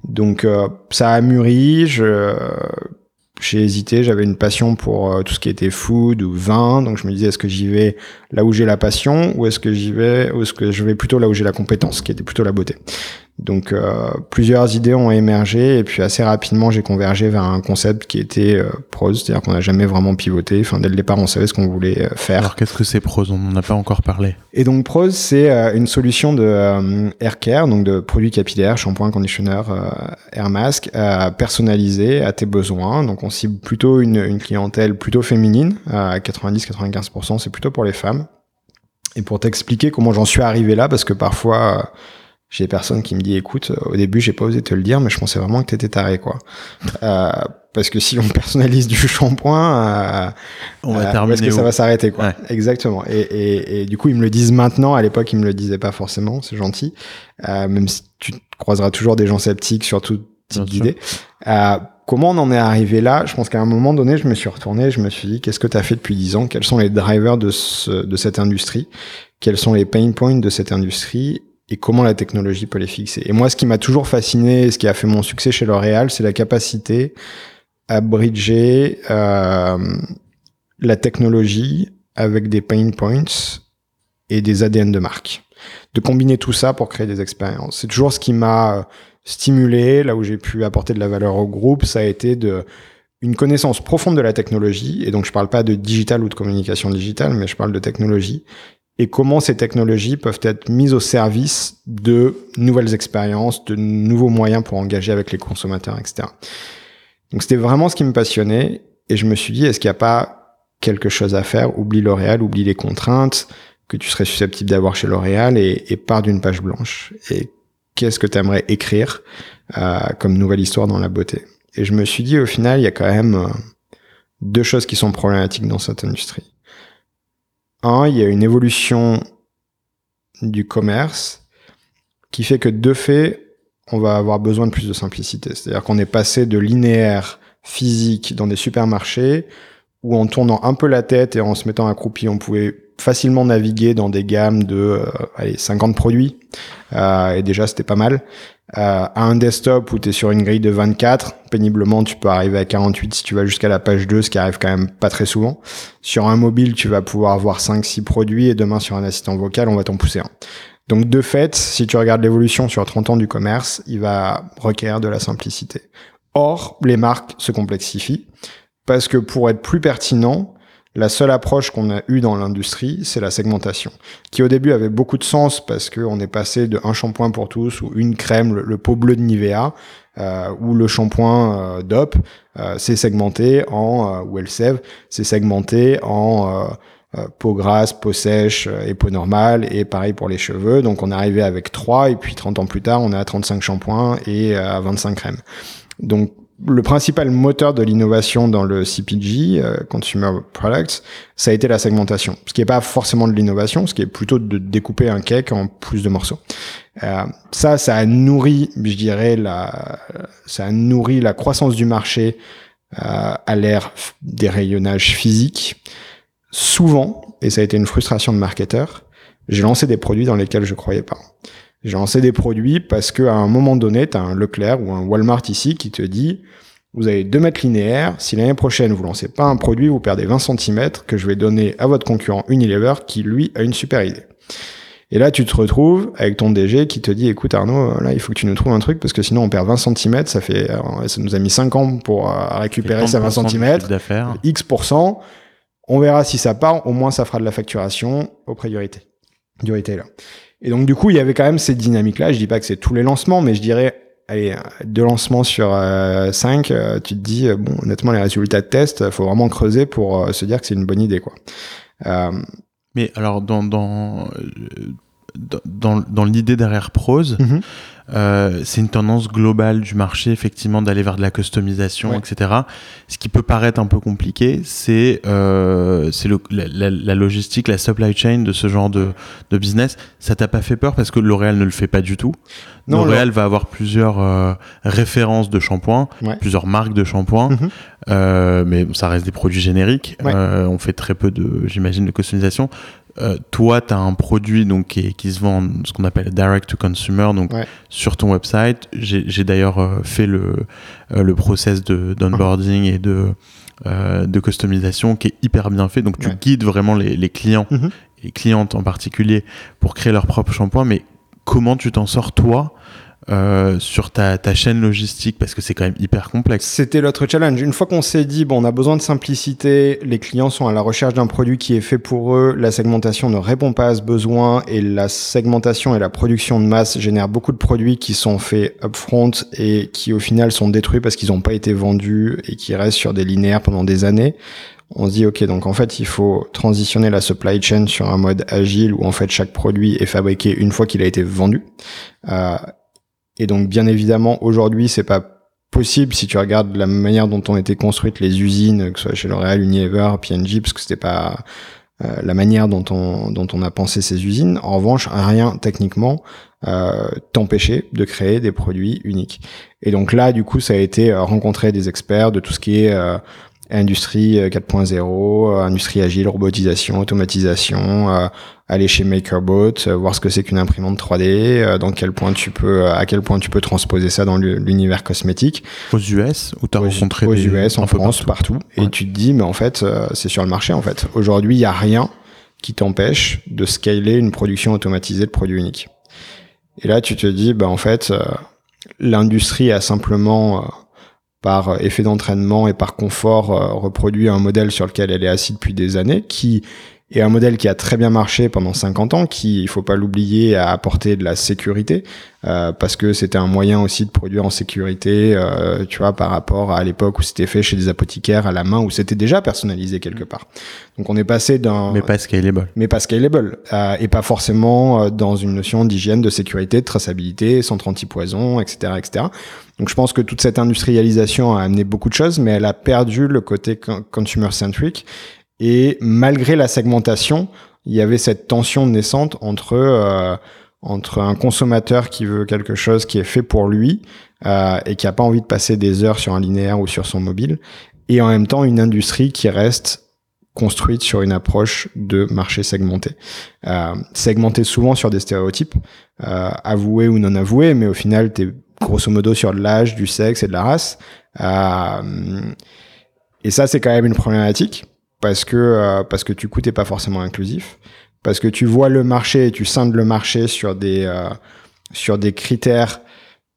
Donc euh, ça a mûri, j'ai hésité, j'avais une passion pour euh, tout ce qui était food ou vin, donc je me disais est-ce que j'y vais là où j'ai la passion ou est-ce que j'y vais ou est-ce que je vais plutôt là où j'ai la compétence, qui était plutôt la beauté. Donc euh, plusieurs idées ont émergé et puis assez rapidement j'ai convergé vers un concept qui était euh, prose, c'est-à-dire qu'on n'a jamais vraiment pivoté. Enfin dès le départ on savait ce qu'on voulait euh, faire. Alors qu'est-ce que c'est prose? On n'en a pas encore parlé. Et donc Prose, c'est euh, une solution de euh, hair care, donc de produits capillaires, shampoing, conditionneur, euh, air mask, euh, personnalisé à tes besoins. Donc on cible plutôt une, une clientèle plutôt féminine, à 90-95%, c'est plutôt pour les femmes. Et pour t'expliquer comment j'en suis arrivé là, parce que parfois euh, j'ai des personnes qui me disent écoute, au début j'ai pas osé te le dire, mais je pensais vraiment que t'étais taré quoi. Euh, parce que si on personnalise du shampoing, euh, On va euh, terminer. Parce que ça va s'arrêter, quoi. Ouais. Exactement. Et, et, et du coup, ils me le disent maintenant. À l'époque, ils me le disaient pas forcément. C'est gentil. Euh, même si tu croiseras toujours des gens sceptiques sur tout type d'idée. Euh, comment on en est arrivé là? Je pense qu'à un moment donné, je me suis retourné. Je me suis dit, qu'est-ce que tu as fait depuis 10 ans? Quels sont les drivers de, ce, de cette industrie? Quels sont les pain points de cette industrie? Et comment la technologie peut les fixer. Et moi, ce qui m'a toujours fasciné, ce qui a fait mon succès chez L'Oréal, c'est la capacité à bridger euh, la technologie avec des pain points et des ADN de marque. De combiner tout ça pour créer des expériences. C'est toujours ce qui m'a euh, stimulé, là où j'ai pu apporter de la valeur au groupe, ça a été de une connaissance profonde de la technologie, et donc je parle pas de digital ou de communication digitale, mais je parle de technologie, et comment ces technologies peuvent être mises au service de nouvelles expériences, de nouveaux moyens pour engager avec les consommateurs, etc. Donc c'était vraiment ce qui me passionnait, et je me suis dit, est-ce qu'il n'y a pas quelque chose à faire, oublie L'Oréal, oublie les contraintes que tu serais susceptible d'avoir chez L'Oréal et, et pars d'une page blanche. Et qu'est-ce que tu aimerais écrire euh, comme nouvelle histoire dans la beauté? Et je me suis dit, au final, il y a quand même euh, deux choses qui sont problématiques dans cette industrie. Un, il y a une évolution du commerce qui fait que de fait, on va avoir besoin de plus de simplicité. C'est-à-dire qu'on est passé de linéaire physique dans des supermarchés où en tournant un peu la tête et en se mettant accroupi, on pouvait facilement naviguer dans des gammes de euh, allez, 50 produits. Euh, et déjà, c'était pas mal. Euh, à un desktop où tu es sur une grille de 24, péniblement, tu peux arriver à 48 si tu vas jusqu'à la page 2, ce qui arrive quand même pas très souvent. Sur un mobile, tu vas pouvoir avoir 5-6 produits et demain, sur un assistant vocal, on va t'en pousser un. Donc, de fait, si tu regardes l'évolution sur 30 ans du commerce, il va requérir de la simplicité. Or, les marques se complexifient parce que pour être plus pertinent, la seule approche qu'on a eue dans l'industrie, c'est la segmentation, qui au début avait beaucoup de sens parce qu'on est passé de un shampoing pour tous ou une crème, le, pot bleu de Nivea, euh, ou le shampoing euh, DOP, euh, c'est segmenté en, ou Elseve, c'est segmenté en peau grasse, peau sèche et peau normale, et pareil pour les cheveux. Donc on est arrivé avec 3, et puis 30 ans plus tard, on est à 35 shampoings et à 25 crèmes. Donc le principal moteur de l'innovation dans le CPG, euh, Consumer Products, ça a été la segmentation. Ce qui n'est pas forcément de l'innovation, ce qui est plutôt de découper un cake en plus de morceaux. Euh, ça, ça a nourri, je dirais, la, ça a nourri la croissance du marché euh, à l'ère des rayonnages physiques. Souvent, et ça a été une frustration de marketeur, j'ai lancé des produits dans lesquels je croyais pas. J'ai lancé des produits parce qu'à un moment donné, tu as un Leclerc ou un Walmart ici qui te dit vous avez 2 mètres linéaires, si l'année prochaine vous lancez pas un produit, vous perdez 20 cm que je vais donner à votre concurrent Unilever qui lui a une super idée. Et là, tu te retrouves avec ton DG qui te dit, écoute Arnaud, là, il faut que tu nous trouves un truc parce que sinon on perd 20 cm, ça fait, euh, ça nous a mis 5 ans pour euh, récupérer ces 20 cm, X%. On verra si ça part, au moins ça fera de la facturation aux priorités du retailer. Et donc, du coup, il y avait quand même cette dynamique-là. Je dis pas que c'est tous les lancements, mais je dirais, allez, deux lancements sur euh, cinq, euh, tu te dis, euh, bon, honnêtement, les résultats de test, faut vraiment creuser pour se dire que c'est une bonne idée, quoi. mais alors, dans, dans, dans, dans l'idée derrière Prose, mhm. Euh, c'est une tendance globale du marché, effectivement, d'aller vers de la customisation, etc. Ce qui peut paraître un peu compliqué, c'est euh, la, la, logistique, la supply chain de ce genre de, de business. Ça t'a pas fait peur parce que L'Oréal ne le fait pas du tout? L'Oréal va avoir plusieurs euh, références de shampoing, plusieurs marques de shampoing, mhm. euh, mais ça reste des produits génériques. On fait très peu de, j'imagine, de customisation. Euh, toi, tu as un produit donc, qui, qui se vend ce qu'on appelle direct to consumer, donc sur ton website. J'ai d'ailleurs euh, fait le, euh, le process d'onboarding et de, de customisation qui est hyper bien fait. Donc, tu guides vraiment les, les clients, mm-hmm. les clientes en particulier, pour créer leur propre shampoing. Mais comment tu t'en sors, toi, euh, sur ta, ta, chaîne logistique parce que c'est quand même hyper complexe. C'était l'autre challenge. Une fois qu'on s'est dit, bon, on a besoin de simplicité, les clients sont à la recherche d'un produit qui est fait pour eux, la segmentation ne répond pas à ce besoin et la segmentation et la production de masse génèrent beaucoup de produits qui sont faits upfront et qui au final sont détruits parce qu'ils n'ont pas été vendus et qui restent sur des linéaires pendant des années on se dit ok donc en fait il faut transitionner la supply chain sur un mode agile où en fait chaque produit est fabriqué une fois qu'il a été vendu euh, et donc, bien évidemment, aujourd'hui, c'est pas possible si tu regardes la manière dont ont été construites les usines, que ce soit chez L'Oréal, Unilever, P&G, parce que c'était pas euh, la manière dont on, dont on a pensé ces usines. En revanche, rien techniquement euh, t'empêchait de créer des produits uniques. Et donc là, du coup, ça a été euh, rencontrer des experts de tout ce qui est euh, industrie 4.0, euh, euh, industrie agile, robotisation, automatisation, euh, aller chez MakerBot, voir ce que c'est qu'une imprimante 3D, dans quel point tu peux, à quel point tu peux transposer ça dans l'univers cosmétique. Aux US, où tu as rencontré aux US, en France, partout. Et tu te dis, mais en fait, c'est sur le marché, en fait. Aujourd'hui, il y a rien qui t'empêche de scaler une production automatisée de produits uniques. Et là, tu te dis, bah, en fait, l'industrie a simplement par euh, effet d'entraînement et par confort euh, reproduit un modèle sur lequel elle est assise depuis des années, qui et un modèle qui a très bien marché pendant 50 ans, qui, il faut pas l'oublier, a apporté de la sécurité, euh, parce que c'était un moyen aussi de produire en sécurité, euh, tu vois, par rapport à l'époque où c'était fait chez des apothicaires à la main, où c'était déjà personnalisé quelque part. Donc on est passé d'un... Mais pas scalable. Mais pas scalable, euh, et pas forcément euh, dans une notion d'hygiène, de sécurité, de traçabilité, centre anti-poison, etc., etc. Donc je pense que toute cette industrialisation a amené beaucoup de choses, mais elle a perdu le côté consumer-centric et malgré la segmentation, il y avait cette tension naissante entre euh, entre un consommateur qui veut quelque chose qui est fait pour lui euh, et qui a pas envie de passer des heures sur un linéaire ou sur son mobile, et en même temps une industrie qui reste construite sur une approche de marché segmenté. Euh, segmenté souvent sur des stéréotypes, euh, avoués ou non avoués, mais au final, tu es grosso modo sur de l'âge, du sexe et de la race. Euh, et ça, c'est quand même une problématique parce que euh, parce que tu coup t'es pas forcément inclusif, parce que tu vois le marché et tu scindes le marché sur des euh, sur des critères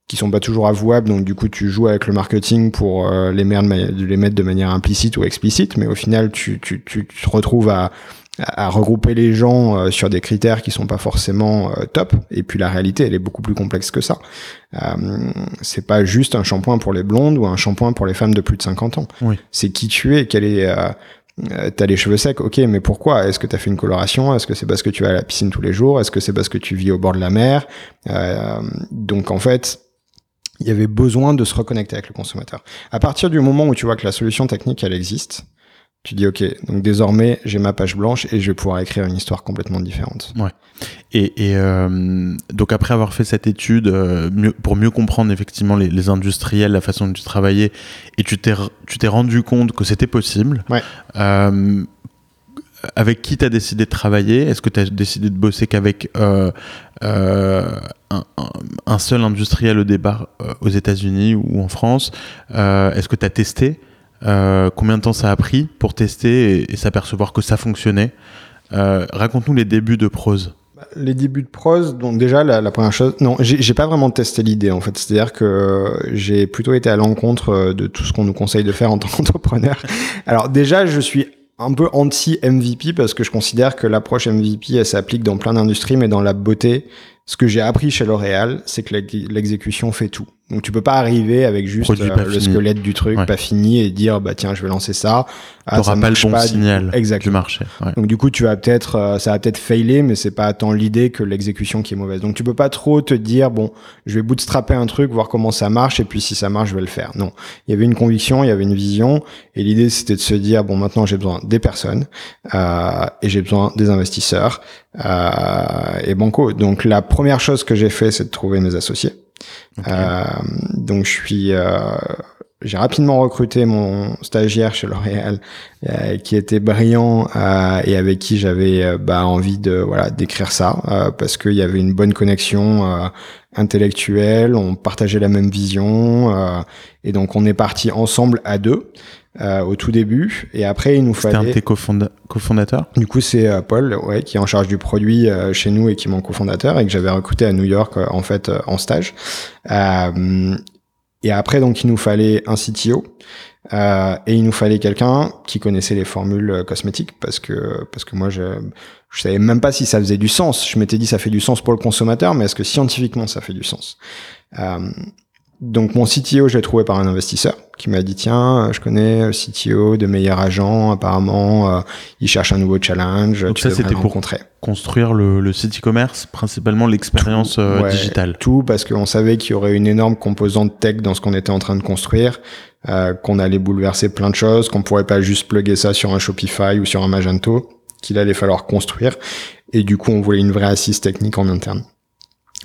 qui sont pas toujours avouables, donc du coup tu joues avec le marketing pour euh, les, mettre de les mettre de manière implicite ou explicite, mais au final tu, tu, tu, te retrouves à, à regrouper les gens euh, sur des critères qui sont pas forcément euh, top. Et puis la réalité, elle est beaucoup plus complexe que ça. Euh, c'est pas juste un shampoing pour les blondes ou un shampoing pour les femmes de plus de 50 ans. Oui. C'est qui tu es, quel est euh, t'as les cheveux secs, ok, mais pourquoi? Est-ce que t'as fait une coloration? Est-ce que c'est parce que tu vas à la piscine tous les jours? Est-ce que c'est parce que tu vis au bord de la mer? Euh, Donc en fait, il y avait besoin de se reconnecter avec le consommateur. À partir du moment où tu vois que la solution technique, elle existe, tu dis ok, donc désormais j'ai ma page blanche et je vais pouvoir écrire une histoire complètement différente. Ouais. Et, et euh, donc après avoir fait cette étude euh, mieux, pour mieux comprendre effectivement les, les, industriels, la façon dont tu travaillais, et tu t'es tu t'es rendu compte que c'était possible. Ouais. Euh, avec qui tu as décidé de travailler? Est-ce que tu as décidé de bosser qu'avec euh, euh, un, un, seul industriel au départ euh, aux États-Unis ou en France? Est-ce que tu as testé? Euh, combien de temps ça a pris pour tester et, s'apercevoir que ça fonctionnait euh, Raconte-nous les débuts de Prose. Les débuts de Prose, donc déjà la, première chose, non, j'ai pas vraiment testé l'idée en fait. C'est-à-dire que j'ai plutôt été à l'encontre de tout ce qu'on nous conseille de faire en tant qu'entrepreneur. Alors déjà, je suis un peu anti MVP parce que je considère que l'approche MVP elle s'applique dans plein d'industries, mais dans la beauté, ce que j'ai appris chez L'Oréal, c'est que l'exécution fait tout. Donc tu peux pas arriver avec juste euh, le squelette du truc ouais. pas fini et dire bah tiens je vais lancer ça. Ah, ça pas le bon pas, signal exact. du marché. Ouais. Donc du coup tu vas peut-être euh, ça va peut-être failer mais c'est pas tant l'idée que l'exécution qui est mauvaise. Donc tu peux pas trop te dire bon je vais bootstrapper un truc voir comment ça marche et puis si ça marche je vais le faire. Non, il y avait une conviction, il y avait une vision et l'idée c'était de se dire bon maintenant j'ai besoin des personnes euh, et j'ai besoin des investisseurs euh, et banco. Donc la première chose que j'ai fait c'est de trouver mes associés. Okay. Euh, donc je suis, euh, j'ai rapidement recruté mon stagiaire chez L'Oréal, euh, qui était brillant euh, et avec qui j'avais euh, bah, envie de voilà d'écrire ça parce qu'il y avait une bonne connexion intellectuelle, on partageait la même vision et donc on est parti ensemble à deux. Euh, au tout début et après il nous fallait. C'était un de tes cofondateurs? Du coup c'est euh, Paul, ouais, qui est en charge du produit euh, chez nous et qui est mon cofondateur et que j'avais recruté à New York en fait en stage. et après donc il nous fallait un CTO. Euh, et il nous fallait quelqu'un qui connaissait les formules cosmétiques parce que parce que moi je je savais même pas si ça faisait du sens. Je m'étais dit ça fait du sens pour le consommateur, mais est-ce que scientifiquement ça fait du sens? Euh, donc mon CTO, je l'ai trouvé par un investisseur qui m'a dit tiens, je connais le CTO de meilleurs agents, apparemment, euh, il cherche un nouveau challenge. Donc tu ça c'était pour construire le, le site e-commerce, principalement l'expérience euh, ouais, digitale. Tout parce qu'on savait qu'il y aurait une énorme composante tech dans ce qu'on était en train de construire, euh, qu'on allait bouleverser plein de choses, qu'on pourrait pas juste plugger ça sur un Shopify ou sur un Magento, qu'il allait falloir construire. Et du coup, on voulait une vraie assise technique en interne.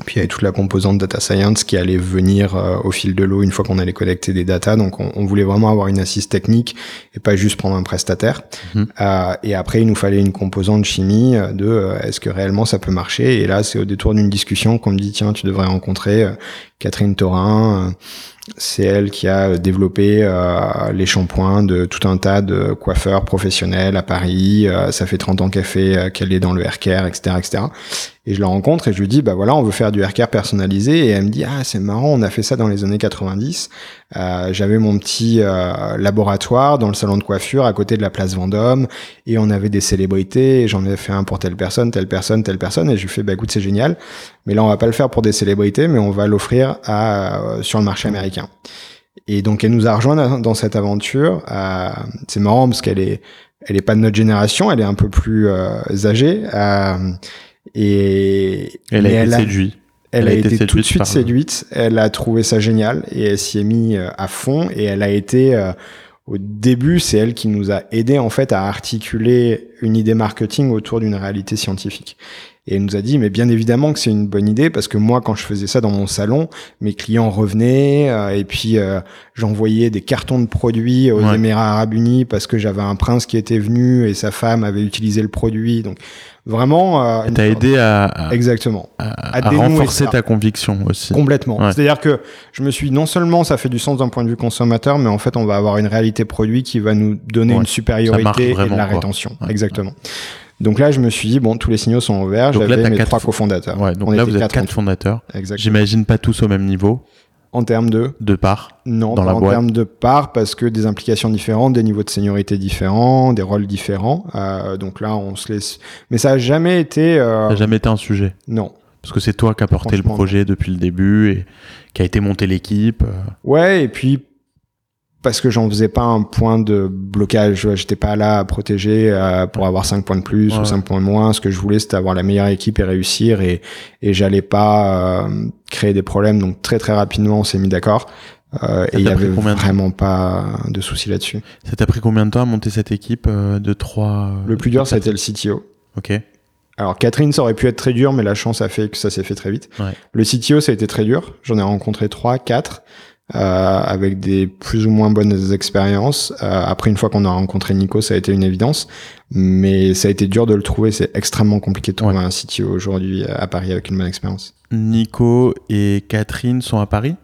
Puis il y avait toute la composante data science qui allait venir euh, au fil de l'eau une fois qu'on allait collecter des data. Donc on, on, voulait vraiment avoir une assise technique et pas juste prendre un prestataire. Mhm. Mmh. Euh, et après il nous fallait une composante chimie de euh, est-ce que réellement ça peut marcher? Et là c'est au détour d'une discussion qu'on me dit tiens tu devrais rencontrer Catherine Torin. c'est elle qui a développé les shampoings de tout un tas de coiffeurs professionnels à Paris. Ça fait 30 ans qu'elle fait, qu'elle est dans le haircare, etc., etc. Et je la rencontre et je lui dis, bah voilà, on veut faire du haircare personnalisé. Et elle me dit, ah, c'est marrant, on a fait ça dans les années 90. Euh, j'avais mon petit euh, laboratoire dans le salon de coiffure à côté de la place Vendôme et on avait des célébrités. J'en ai fait un pour telle personne, telle personne, telle personne et je lui fais bah écoute c'est génial, mais là on va pas le faire pour des célébrités, mais on va l'offrir à euh, sur le marché américain. Et donc elle nous a rejoint dans cette aventure. Euh, c'est marrant parce qu'elle est elle est pas de notre génération, elle est un peu plus euh, âgée. Et elle a été séduite. Elle, a, été, tout de suite séduite. Elle a trouvé ça génial et elle s'y est mise euh, à fond. Et elle a été, euh, au début, c'est elle qui nous a aidé en fait à articuler une idée marketing autour d'une réalité scientifique. Et elle nous a dit, mais bien évidemment que c'est une bonne idée parce que moi, quand je faisais ça dans mon salon, mes clients revenaient euh, et puis j'envoyais des cartons de produits aux Émirats Arabes Unis parce que j'avais un prince qui était venu et sa femme avait utilisé le produit. Donc Vraiment. Euh, T'as aidé à, exactement à, renforcer ta conviction aussi. Complètement. C'est-à-dire que je me suis non seulement ça fait du sens d'un point de vue consommateur, mais en fait on va avoir une réalité produit qui va nous donner une supériorité et de la rétention. exactement. Donc là, je me suis dit, bon, tous les signaux sont ouverts. J'avais mes trois cofondateurs. Ouais, donc là, vous êtes quatre fondateurs. J'imagine pas tous au même niveau. En termes de De parts Non, dans pas en termes de parts, parce que des implications différentes, des niveaux de seniorité différents, des rôles différents. Euh, donc là, on se laisse. Mais ça a jamais été. Euh... Ça n'a jamais été un sujet. Non. Parce que c'est toi qui as porté le projet depuis le début et qui a été monté l'équipe. Euh. Ouais, et puis parce que j'en faisais pas un point de blocage. J'étais pas là à protéger euh, pour avoir 5 points de plus ou 5 points de moins. Ce que je voulais, c'était avoir la meilleure équipe et réussir. Et, et j'allais pas euh, créer des problèmes. Donc très très rapidement, on s'est mis d'accord. Euh, et il y avait vraiment pas de souci là-dessus. Ça t'a pris combien de temps à monter cette équipe euh, de 3 euh, Le plus dur, c'était le CTO. Ok. Alors Catherine, ça aurait pu être très dur, mais la chance a fait que ça s'est fait très vite. Ouais. Le CTO, ça a été très dur. J'en ai rencontré 3, 4 avec des plus ou moins bonnes expériences. Euh, après, une fois qu'on a rencontré Nico, ça a été une évidence, mais ça a été dur de le trouver. C'est extrêmement compliqué de trouver un CTO aujourd'hui à Paris avec une bonne expérience. Nico et Catherine sont à Paris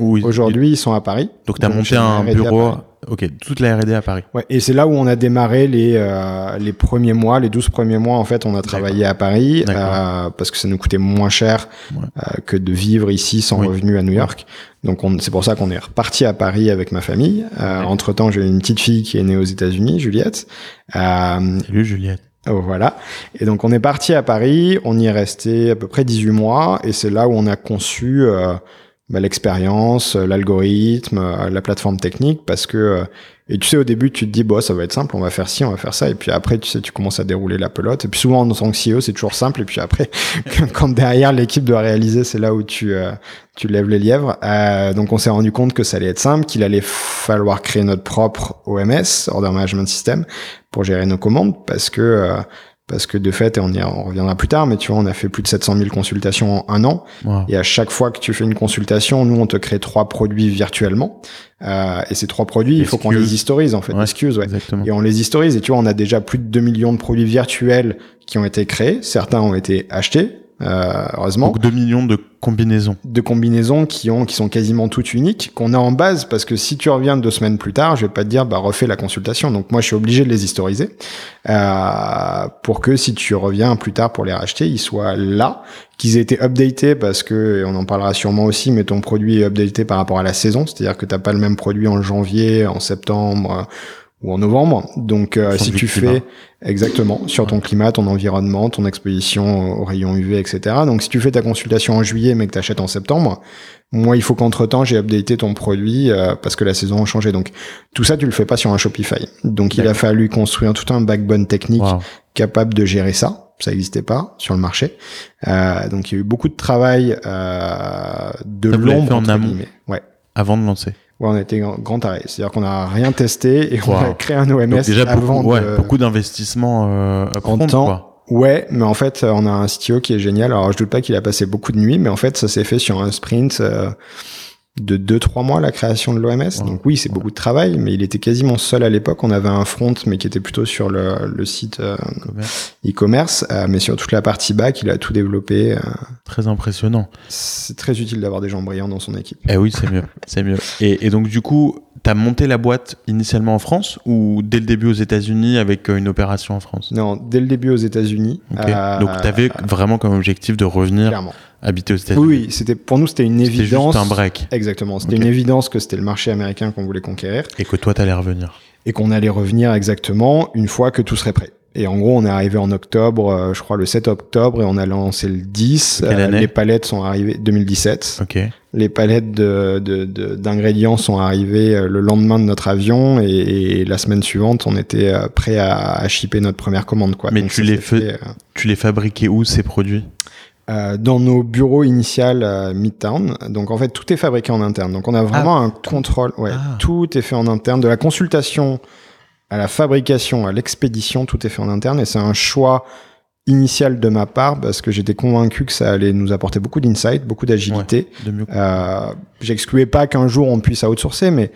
Aujourd'hui, ils sont à Paris. Donc, tu as monté un bureau. Ok, toute la R&D à Paris. Ouais, et c'est là où on a démarré les euh, les premiers mois, les 12 premiers mois en fait, on a travaillé à Paris euh, parce que ça nous coûtait moins cher euh, que de vivre ici sans revenu à New York. Donc c'est pour ça qu'on est reparti à Paris avec ma famille. Euh, entre temps, j'ai une petite fille qui est née aux États-Unis, Juliette. Euh, Salut Juliette. Oh, voilà. Et donc on est parti à Paris, on y est resté à peu près 18 mois et c'est là où on a conçu euh, bah, l'expérience, euh, l'algorithme, euh, la plateforme technique, parce que euh, et tu sais au début tu te dis bon ça va être simple, on va faire ci, on va faire ça, et puis après tu sais tu commences à dérouler la pelote. Et puis souvent en tant que CEO c'est toujours simple, et puis après quand derrière l'équipe doit réaliser, c'est là où tu tu lèves les lièvres. Euh, donc on s'est rendu compte que ça allait être simple, qu'il allait falloir créer notre propre OMS, Order Management System, pour gérer nos commandes, parce que parce que de fait, et on y on reviendra plus tard, mais tu vois, on a fait plus de 700 000 consultations en un an. Et à chaque fois que tu fais une consultation, nous, on te crée trois produits virtuellement. Euh, et ces trois produits, il faut qu'on les historise, en fait. Ouais, excuse, ouais. Et on les historise. Et tu vois, on a déjà plus de 2 millions de produits virtuels qui ont été créés. Certains ont été achetés, euh, heureusement. Donc 2 millions de combinaisons. De combinaisons qui ont, qui sont quasiment toutes uniques, qu'on a en base, parce que si tu reviens deux semaines plus tard, je vais pas te dire, bah, refais la consultation. Donc moi, je suis obligé de les historiser, euh, pour que si tu reviens plus tard pour les racheter, ils soient là, qu'ils aient été updatés, parce que, on en parlera sûrement aussi, mais ton produit est updaté par rapport à la saison, c'est-à-dire que t'as pas le même produit en janvier, en septembre, ou en novembre. Donc euh, si tu fais exactement sur ton climat, ton environnement, ton exposition aux rayons UV, etc. Donc si tu fais ta consultation en juillet mais que tu achètes en septembre, moi il faut qu'entre temps j'ai updaté ton produit euh, parce que la saison a changé. Donc tout ça tu le fais pas sur un Shopify. Donc il a fallu construire tout un backbone technique capable de gérer ça. Ça n'existait pas sur le marché. Euh, donc il y a eu beaucoup de travail euh, de l'ombre en amont. Ouais. Avant de lancer on a été grand arrêt. C'est-à-dire qu'on n'a rien testé et on a créé un OMS déjà avant beaucoup, de... beaucoup d'investissements euh, en temps. Ouais, mais en fait, on a un CTO qui est génial. Alors, je doute pas qu'il a passé beaucoup de nuits, mais en fait, ça s'est fait sur un sprint. Euh, de 2-3 mois la création de l'OMS. Donc oui, c'est beaucoup de travail, mais il était quasiment seul à l'époque. On avait un front, mais qui était plutôt sur le, le site euh, e-commerce, euh, mais sur toute la partie back, il a tout développé. Euh. Très impressionnant. C'est très utile d'avoir des gens brillants dans son équipe. Eh oui, c'est mieux, c'est mieux. Et, et, donc du coup, T'as monté la boîte initialement en France ou dès le début aux États-Unis avec une opération en France? Non, dès le début aux États-Unis. Okay. Donc t'avais vraiment comme objectif de revenir Clairement habiter aux États-Unis. Oui, c'était pour nous c'était une évidence. juste un break. Exactement, c'était une évidence que c'était le marché américain qu'on voulait conquérir Et que toi, t'allais revenir. et qu'on allait revenir exactement une fois que tout serait prêt. Et en gros, on est arrivé en octobre, euh, je crois le 7 octobre, et on a lancé le 10. Quelle année les palettes sont arrivées 2017. Ok. Les palettes de, de, de- d'ingrédients sont arrivées euh, le lendemain de notre avion et, et la semaine suivante, on était euh, prêt à, à shipper notre première commande. Quoi. Mais Donc tu les fait, euh, Tu les fabriquais où, ces produits? Euh, dans nos bureaux initiales à Midtown. Donc en fait, tout est fabriqué en interne. Donc on a vraiment un contrôle. Ouais, Ah. tout est fait en interne. De la consultation à la fabrication, à l'expédition, tout est fait en interne. Et c'est un choix initial de ma part parce que j'étais convaincu que ça allait nous apporter beaucoup d'insight, beaucoup d'agilité. Mieux. Euh, J'excluais pas qu'un jour on puisse outsourcer, mais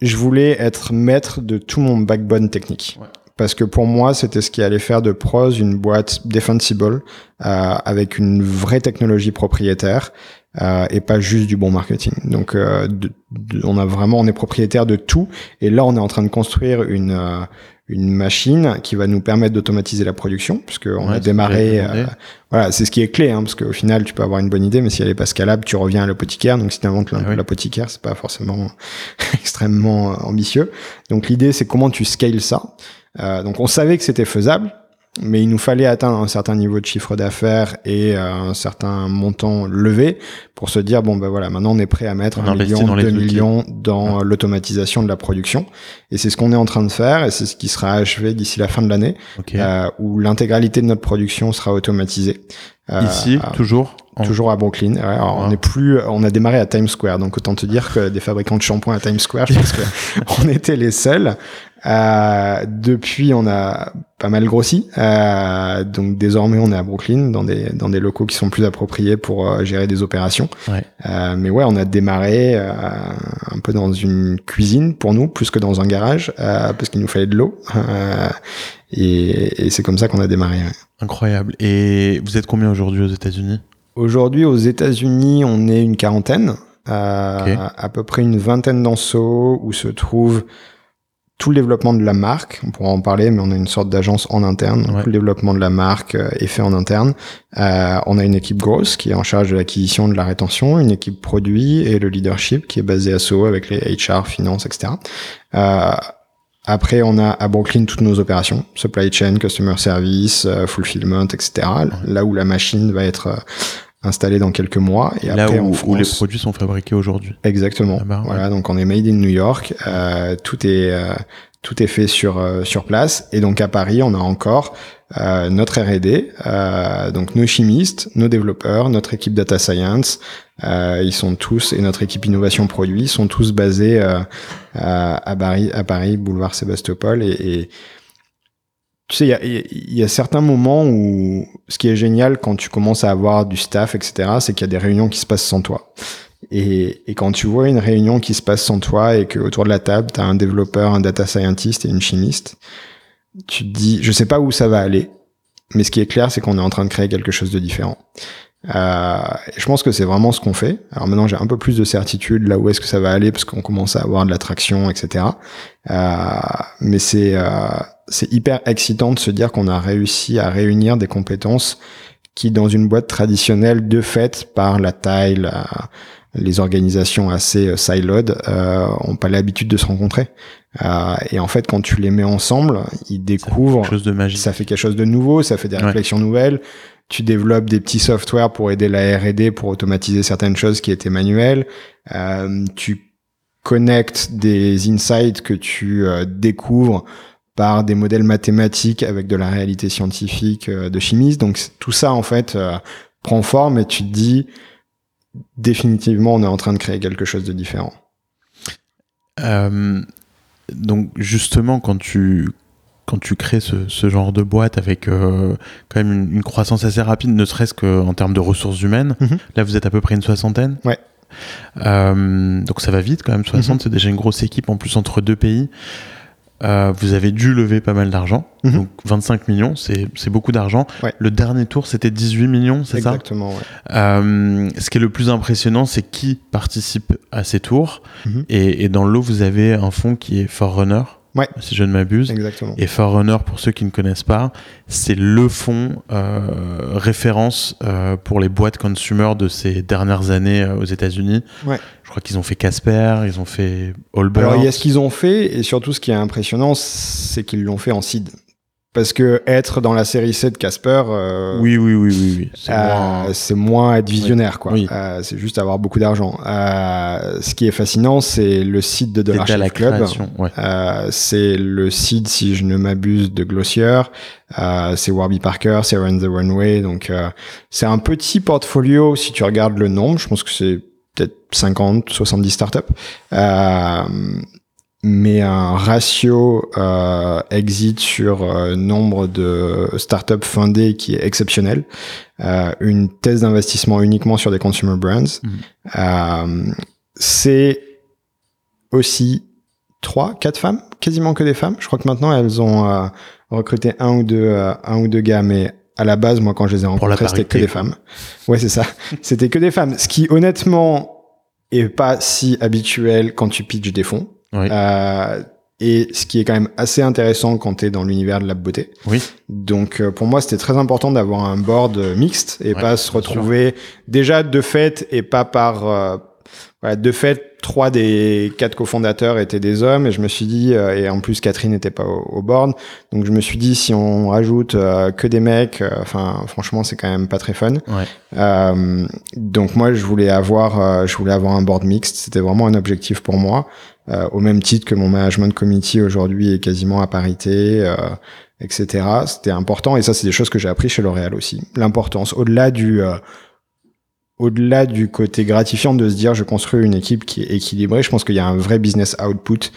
je voulais être maître de tout mon backbone technique. Ouais. Parce que pour moi, c'était ce qui allait faire de Prose une boîte defensible euh, avec une vraie technologie propriétaire euh, et pas juste du bon marketing. Donc, euh, on a vraiment, on est propriétaire de tout. Et là, on est en train de construire une euh, une machine qui va nous permettre d'automatiser la production, puisque on Ouais, a démarré. euh, voilà, c'est ce qui est clé, hein, parce qu'au final, tu peux avoir une bonne idée, mais si elle est pas scalable, tu reviens à l'apothicaire. Donc, si tu inventes Ah oui. l'apothicaire, c'est pas forcément extrêmement ambitieux. Donc, l'idée, c'est comment tu scales ça. Euh, donc, on savait que c'était faisable, mais il nous fallait atteindre un certain niveau de chiffre d'affaires et euh, un certain montant levé pour se dire bon ben voilà maintenant on est prêt à mettre On un million, dans deux millions dans l'automatisation de la production et c'est ce qu'on est en train de faire et c'est ce qui sera achevé d'ici la fin de l'année Ok. euh, où l'intégralité de notre production sera automatisée. Euh, Ici, euh, toujours en- Toujours à Brooklyn. Ouais, alors Ouais. On est plus, on a démarré à Times Square, donc autant te dire que des fabricants de shampoing à Times Square, je pense que on était les seuls. Euh, depuis, on a pas mal grossi. Euh, donc désormais, on est à Brooklyn, dans des dans des locaux qui sont plus appropriés pour euh, gérer des opérations. Ouais. Euh, mais ouais, on a démarré euh, un peu dans une cuisine pour nous, plus que dans un garage, euh, parce qu'il nous fallait de l'eau. Euh, et et c'est comme ça qu'on a démarré. ouais. Incroyable. Et vous êtes combien aujourd'hui aux États-Unis? Aujourd'hui, aux États-Unis, on est une quarantaine, euh, Ok. à peu près une vingtaine d'enseaux où se trouve tout le développement de la marque. On pourra en parler, mais on a une sorte d'agence en interne. Ouais. Tout le développement de la marque euh, est fait en interne. Euh, on a une équipe grosse qui est en charge de l'acquisition, de la rétention, une équipe produit et le leadership qui est basé à Soho avec les HR, finance, etc. Euh, après, on a à Brooklyn toutes nos opérations, supply chain, customer service, fulfillment, etc. Là où la machine va être installée dans quelques mois. Et Là après, où, en où les France, produits sont fabriqués aujourd'hui. Exactement. Ah bah, ouais. Voilà, donc on est made in New York. Euh, tout est euh, tout est fait sur euh, sur place. Et donc à Paris, on a encore euh, notre R&D, euh, donc nos chimistes, nos développeurs, notre équipe data science. Euh, ils sont tous et notre équipe innovation produit sont tous basés euh, à, à Paris, à Paris, boulevard Sébastopol. Et, et tu sais, il y a, certains moments où ce qui est génial quand tu commences à avoir du staff, etc., c'est qu'il y a des réunions qui se passent sans toi. Et, quand tu vois une réunion qui se passe sans toi et que autour de la table, tu as un développeur, un data scientist et une chimiste, tu te dis, je sais pas où ça va aller, mais ce qui est clair, c'est qu'on est en train de créer quelque chose de différent. Euh, je pense que c'est vraiment ce qu'on fait. Alors maintenant, j'ai un peu plus de certitude là où est-ce que ça va aller parce qu'on commence à avoir de l'attraction, etc. Euh, mais c'est euh, c'est hyper excitant de se dire qu'on a réussi à réunir des compétences qui, dans une boîte traditionnelle, de fait, par la taille, la, les organisations assez euh, siloed, euh, ont pas l'habitude de se rencontrer. Euh, et en fait, quand tu les mets ensemble, ils découvrent Quelque chose de magique. ça fait quelque chose de nouveau, ça fait des Ouais. réflexions nouvelles. Tu développes des petits softwares pour aider la R&D pour automatiser certaines choses qui étaient manuelles. Euh, tu connectes des insights que tu euh, découvres par des modèles mathématiques avec de la réalité scientifique euh, de chimistes. Donc tout ça en fait euh, prend forme et tu te dis définitivement on est en train de créer quelque chose de différent. Euh, donc justement, quand tu quand tu crées ce, ce genre de boîte avec euh, quand même une, une croissance assez rapide, ne serait-ce qu'en termes de ressources humaines, Mhm. là vous êtes à peu près une soixantaine. Ouais. Euh, donc ça va vite quand même, 60, Mhm. c'est déjà une grosse équipe en plus entre deux pays. Euh, vous avez dû lever pas mal d'argent, Mhm. donc 25 millions, c'est beaucoup d'argent. Ouais. Le dernier tour, c'était 18 millions, c'est ça? Exactement. Ouais. euh, ce qui est le plus impressionnant, c'est qui participe à ces tours. Mhm. Et, et dans le lot, vous avez un fonds qui est Forerunner. Ouais. si je ne m'abuse. Exactement. Et Forerunner, pour ceux qui ne connaissent pas, c'est le fonds euh, référence euh, pour les boîtes consumer de ces dernières années euh, aux États-Unis. Ouais. Je crois qu'ils ont fait Casper, ils ont fait Allbirds. Alors il y a ce qu'ils ont fait et surtout ce qui est impressionnant, c'est qu'ils l'ont fait en seed. Parce que être dans la série C de Casper, euh, Oui, oui, oui, oui, oui. C'est euh, moins- c'est moins être visionnaire, quoi. Oui. Euh, c'est juste avoir beaucoup d'argent. Euh, ce qui est fascinant, c'est le site de Dollar Shave Club. Ouais. Euh, c'est le site, si je ne m'abuse, de Glossier. Euh, c'est Warby Parker, c'est Run the Runway. Donc, euh, c'est un petit portfolio si tu regardes le nombre. Je pense que c'est peut-être 50, 70 startups. Euh, mais un ratio euh, exit sur euh, nombre de startups fundées qui est exceptionnel. Euh, une thèse d'investissement uniquement sur des consumer brands. Mhm. Euh, c'est aussi trois, quatre femmes, quasiment que des femmes. Je crois que maintenant elles ont euh, recruté un ou deux, euh, un ou deux gars, mais à la base, moi, quand je les ai rencontrés, c'était que des femmes. Ouais, c'est ça. c'était que des femmes. Ce qui, honnêtement, est pas si habituel quand tu pitches des fonds. Oui. Euh, et ce qui est quand même assez intéressant quand tu es dans l'univers de la beauté. Oui. Donc euh, pour moi, c'était très important d'avoir un board euh, mixte et Ouais, pas se sûr. retrouver déjà de fait et pas par euh, voilà, de fait trois des quatre cofondateurs étaient des hommes et je me suis dit euh, et en plus Catherine n'était pas au, au board donc je me suis dit si on rajoute que des mecs enfin franchement c'est quand même pas très fun Ouais. donc moi je voulais avoir je voulais avoir un board mixte c'était vraiment un objectif pour moi euh, au même titre que mon management committee aujourd'hui est quasiment à parité euh, etc c'était important et ça c'est des choses que j'ai appris chez L'Oréal aussi. L'importance au-delà du euh, au-delà du côté gratifiant de se dire je construis une équipe qui est équilibrée, je pense qu'il y a un vrai business output.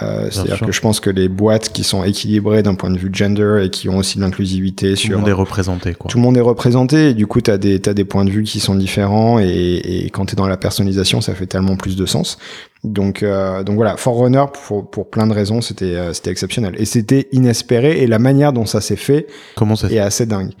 Euh, C'est-à-dire que je pense que les boîtes qui sont équilibrées d'un point de vue gender et qui ont aussi de l'inclusivité Tout le sur monde est représenté, quoi. tout le monde est représenté et du coup tu as des t'as des points de vue qui sont différents et, et quand tu es dans la personnalisation ça fait tellement plus de sens donc euh, donc voilà Forerunner pour pour plein de raisons c'était euh, c'était exceptionnel et c'était inespéré et la manière dont ça s'est fait Comment ça est assez dingue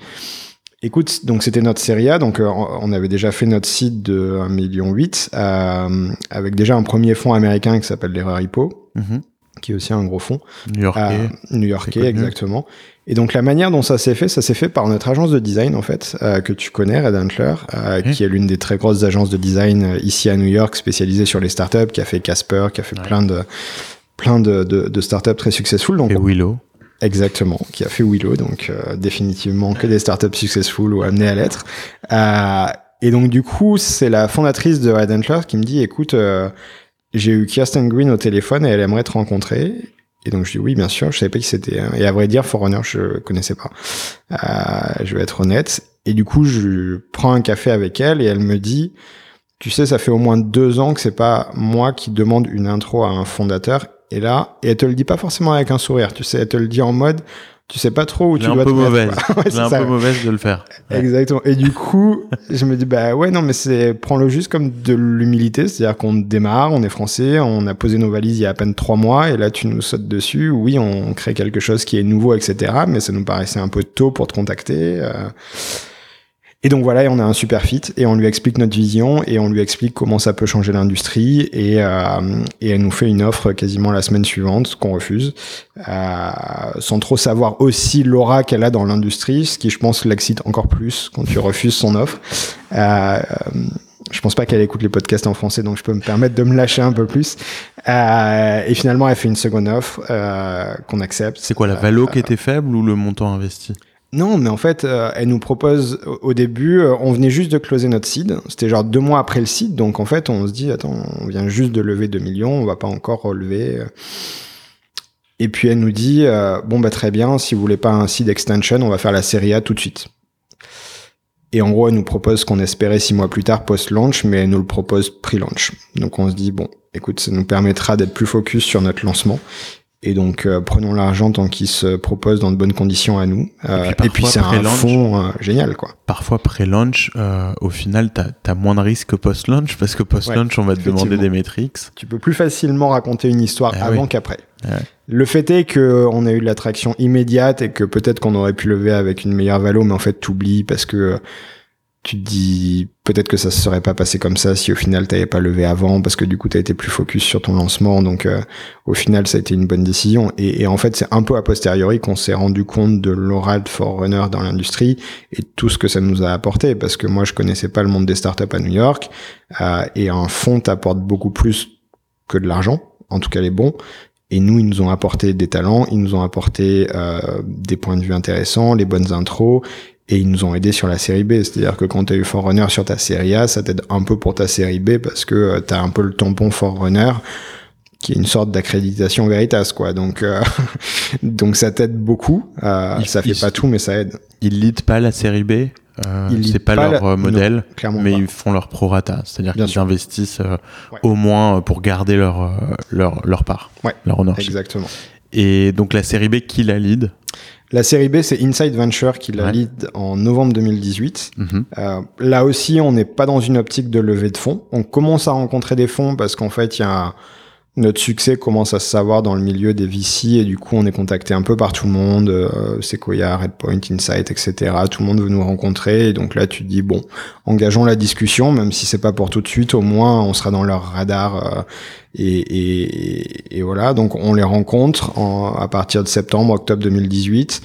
Écoute, donc c'était notre série A, donc euh, on avait déjà fait notre site de 1,8 million euh, avec déjà un premier fonds américain qui s'appelle l'Erreur Hippo, Mhm. qui est aussi un gros fonds New-Yorkais. euh, new-yorkais exactement. Et donc la manière dont ça s'est fait, ça s'est fait par notre agence de design en fait, euh, que tu connais, Red Antler, euh, qui est l'une des très grosses agences de design euh, ici à New York, spécialisée sur les startups, qui a fait Casper, qui a fait Ouais. plein de plein de, de, de startups très successful. Donc Et Willow. Exactement, qui a fait Willow, donc euh, définitivement que des startups successful ou amenées à l'être. Euh, et donc du coup, c'est la fondatrice de Red Antler qui me dit, écoute, euh, j'ai eu Kirsten Green au téléphone et elle aimerait te rencontrer. Et donc je dis oui, bien sûr, je savais pas qui c'était. hein. Et à vrai dire, Forerunner, je connaissais pas. Euh, je vais être honnête. Et du coup, je prends un café avec elle et elle me dit, tu sais, ça fait au moins deux ans que c'est pas moi qui demande une intro à un fondateur. Et là, et elle te le dit pas forcément avec un sourire. Tu sais, elle te le dit en mode, tu sais pas trop où tu est un dois peu te mauvaise. Ouais, c'est est un ça. peu mauvaise de le faire. Ouais. Exactement. Et du coup, je me dis, bah ouais, non, mais c'est, prends-le juste comme de l'humilité. C'est-à-dire qu'on démarre, on est français, on a posé nos valises il y a à peine trois mois, et là, tu nous sautes dessus. Oui, on crée quelque chose qui est nouveau, etc. Mais ça nous paraissait un peu tôt pour te contacter. euh. Et donc voilà, et on a un super fit, et on lui explique notre vision, et on lui explique comment ça peut changer l'industrie, et, euh, et elle nous fait une offre quasiment la semaine suivante, qu'on refuse, euh, sans trop savoir aussi l'aura qu'elle a dans l'industrie, ce qui je pense l'excite encore plus quand tu refuses son offre. Euh, je pense pas qu'elle écoute les podcasts en français, donc je peux me permettre de me lâcher un peu plus. Euh, et finalement, elle fait une seconde offre euh, qu'on accepte. C'est quoi la valo qui était faible ou le montant investi? Non, mais en fait, euh, elle nous propose au- début, euh, on venait juste de closer notre seed. C'était genre deux mois après le seed, donc en fait, on se dit, attends, on vient juste de lever 2 millions, on va pas encore relever. Et puis elle nous dit, euh, bon bah très bien, si vous voulez pas un seed extension, on va faire la série A tout de suite. Et en gros, elle nous propose ce qu'on espérait six mois plus tard post-launch, mais elle nous le propose pre-launch. Donc on se dit, bon, écoute, ça nous permettra d'être plus focus sur notre lancement. Et donc, euh, prenons l'argent tant qu'il se propose dans de bonnes conditions à nous. Euh, et puis, parfois, c'est un pré-launch- fond euh, génial, quoi. Parfois, pré-launch, euh, au final, t'as as moins de risques que post-launch parce que post-launch, on va te demander des métriques. Tu peux plus facilement raconter une histoire Ah avant oui. qu'après. Ouais. Le fait est que on a eu de l'attraction immédiate et que peut-être qu'on aurait pu lever avec une meilleure valo, mais en fait, t'oublies parce que tu dis peut-être que ça se serait pas passé comme ça si au final t'avais pas levé avant parce que du coup t'as été plus focus sur ton lancement. Donc euh, au final ça a été une bonne décision. Et, et en fait c'est un peu a posteriori qu'on s'est rendu compte de l'aura de Forerunner dans l'industrie et tout ce que ça nous a apporté. Parce que moi je connaissais pas le monde des startups à New York euh, et un fonds t'apporte beaucoup plus que de l'argent en tout cas les bons. Et nous, ils nous ont apporté des talents, ils nous ont apporté euh, des points de vue intéressants, les bonnes intros, et ils nous ont aidés sur la série B. C'est-à-dire que quand tu as eu Forerunner sur ta série A, ça t'aide un peu pour ta série B parce que euh, tu as un peu le tampon Forerunner qui est une sorte d'accréditation Veritas quoi. Donc euh, donc ça t'aide beaucoup. Euh, ça fait pas tout mais ça aide. Ils lead pas la série B. Euh, c'est pas, leur euh, modèle, mais ils font leur prorata, c'est-à-dire qu'ils investissent au moins pour garder leur leur leur part, ouais, leur ownership. Exactement. Et donc la série B qui la lead? La série B, c'est Inside Venture qui la lead en novembre 2018. Mhm. euh, là aussi, on n'est pas dans une optique de levée de fonds. On commence à rencontrer des fonds parce qu'en fait, il y a notre succès commence à se savoir dans le milieu des VC et du coup on est contacté un peu par tout le monde, euh, Sequoia, Redpoint, Insight, etc. Tout le monde veut nous rencontrer et donc là tu te dis bon, engageons la discussion, même si c'est pas pour tout de suite, au moins on sera dans leur radar euh, et, et, et, voilà. Donc on les rencontre en, à partir de septembre, octobre 2018.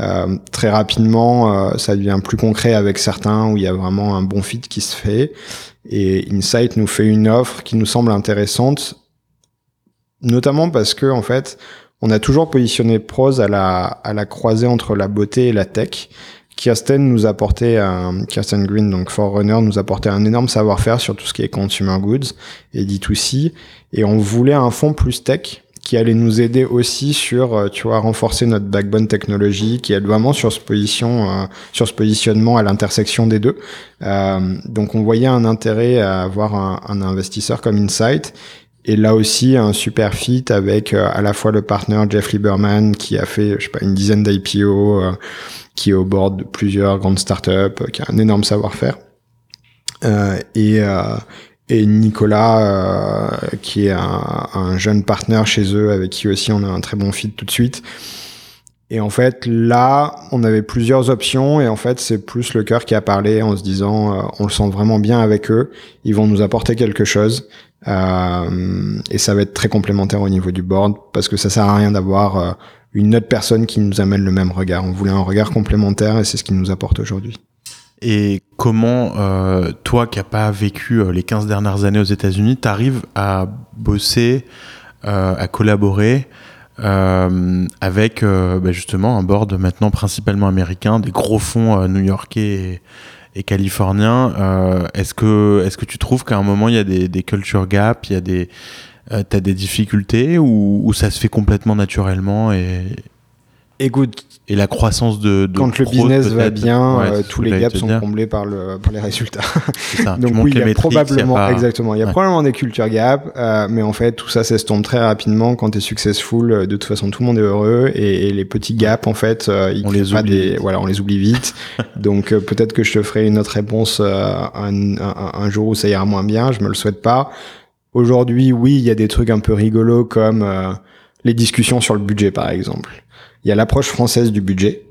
Euh, très rapidement, euh, ça devient plus concret avec certains où il y a vraiment un bon fit qui se fait. Et Insight nous fait une offre qui nous semble intéressante notamment parce que en fait, on a toujours positionné Prose à la, à la croisée entre la beauté et la tech. Kirsten nous apportait un, Kirsten Green, donc Forerunner, nous apportait un énorme savoir-faire sur tout ce qui est consumer goods et D2C. Et on voulait un fonds plus tech qui allait nous aider aussi sur, euh, tu vois, renforcer notre backbone technologie, qui aide vraiment sur ce position, euh, sur ce positionnement à l'intersection des deux. Euh, donc on voyait un intérêt à avoir un investisseur comme Insight et là aussi, un super fit avec euh, à la fois le partenaire Jeff Lieberman qui a fait, je sais pas, une dizaine d'IPO, euh, qui est au bord de plusieurs grandes startups, euh, qui a un énorme savoir-faire. et, et Nicolas, qui est un, un, jeune partenaire chez eux, avec qui aussi on a un très bon fit tout de suite. Et en fait, là, on avait plusieurs options et en fait, c'est plus le cœur qui a parlé en se disant, on le sent vraiment bien avec eux, ils vont nous apporter quelque chose. Euh, et ça va être très complémentaire au niveau du board parce que ça sert à rien d'avoir euh, une autre personne qui nous amène le même regard. On voulait un regard complémentaire et c'est ce qui nous apporte aujourd'hui. Et comment, euh, toi qui n'as pas vécu les 15 dernières années aux États-Unis, tu arrives à bosser, à collaborer avec bah justement un board maintenant principalement américain, des gros fonds new-yorkais et, californien. Euh, est-ce que est-ce que tu trouves qu'à un moment il y a des, des culture gaps, il y a des euh, t'as des difficultés ou, ou ça se fait complètement naturellement et Écoute, et la croissance de, de quand le business va bien, euh, tous les gaps sont comblés par le par les résultats. Ça, Donc oui, il y a probablement exactement, il y a probablement des culture gaps, euh, mais en fait tout ça s'estompe très rapidement quand tu es successful. Euh, de toute façon, tout le monde est heureux et, et les petits gaps en fait, euh, ils on les oublie. Des, voilà, on les oublie vite. Donc peut-être que je te ferai une autre réponse un, un, un, jour où ça ira moins bien. Je me le souhaite pas. Aujourd'hui, oui, il y a des trucs un peu rigolos comme les discussions sur le budget, par exemple. Il y a l'approche française du budget,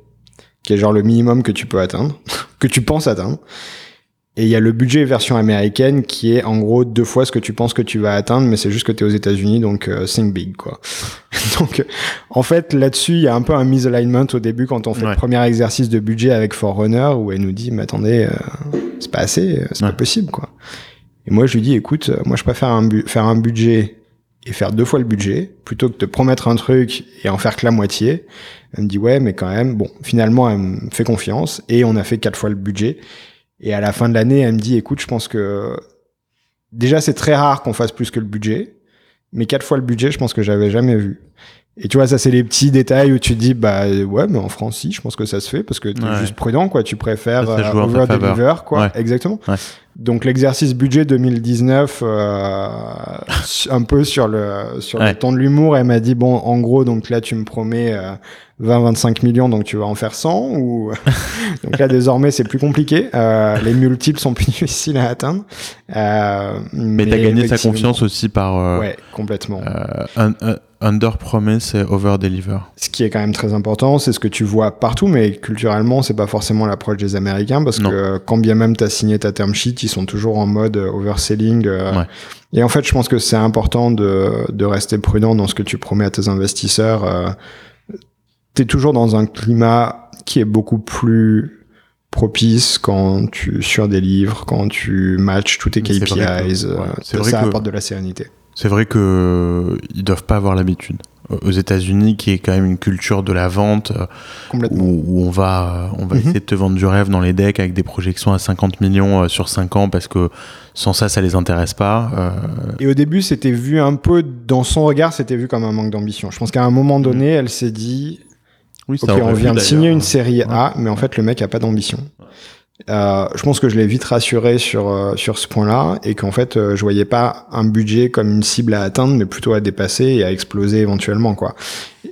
qui est genre le minimum que tu peux atteindre, que tu penses atteindre. Et il y a le budget version américaine qui est en gros deux fois ce que tu penses que tu vas atteindre, mais c'est juste que tu es aux États-Unis, donc euh, think big quoi. donc en fait là-dessus il y a un peu un misalignment au début quand on fait ouais. le premier exercice de budget avec Forerunner où elle nous dit mais attendez euh, c'est pas assez, euh, c'est ouais. pas possible quoi. Et moi je lui dis écoute moi je préfère un faire un budget et faire deux fois le budget plutôt que de promettre un truc et en faire que la moitié. Elle me dit ouais, mais quand même, bon, finalement, elle me fait confiance et on a fait quatre fois le budget. Et à la fin de l'année, elle me dit écoute, je pense que déjà c'est très rare qu'on fasse plus que le budget, mais quatre fois le budget, je pense que j'avais jamais vu. Et tu vois, ça c'est les petits détails où tu te dis bah ouais, mais en France si, je pense que ça se fait parce que t'es ouais. juste prudent quoi, tu préfères euh, over deliver quoi, ouais. exactement. Ouais. Donc l'exercice budget 2019, euh, un peu sur le sur le ton de l'humour, elle m'a dit bon, en gros, donc là tu me promets euh, 20-25 millions, donc tu vas en faire 100 ou donc là désormais c'est plus compliqué. Euh, les multiples sont plus difficiles à atteindre. Euh, mais, mais t'as gagné sa confiance aussi par ouais complètement un, un under promise et over deliver. Ce qui est quand même très important, c'est ce que tu vois partout, mais culturellement, c'est pas forcément l'approche des Américains parce que quand bien même tu as signé ta term sheet, ils sont toujours en mode overselling. Ouais. Et en fait, je pense que c'est important de, de rester prudent dans ce que tu promets à tes investisseurs. tu es toujours dans un climat qui est beaucoup plus propice quand tu sur des livres, quand tu matches tous tes KPIs, euh, ça apporte de la sérénité. C'est vrai que euh, ils doivent pas avoir l'habitude. Aux États-Unis, qui est quand même une culture de la vente, euh, où, où, on va, on va mhm. essayer de te vendre du rêve dans les decks avec des projections à 50 millions sur 5 ans, parce que sans ça, ça les intéresse pas. Et au début, c'était vu un peu dans son regard, c'était vu comme un manque d'ambition. Je pense qu'à un moment donné, elle s'est dit, oui, ok, on vient de signer une série A, mais en fait le mec a pas d'ambition. Euh, je pense que je l'ai vite rassuré sur euh, sur ce point-là et qu'en fait euh, je voyais pas un budget comme une cible à atteindre, mais plutôt à dépasser et à exploser éventuellement quoi.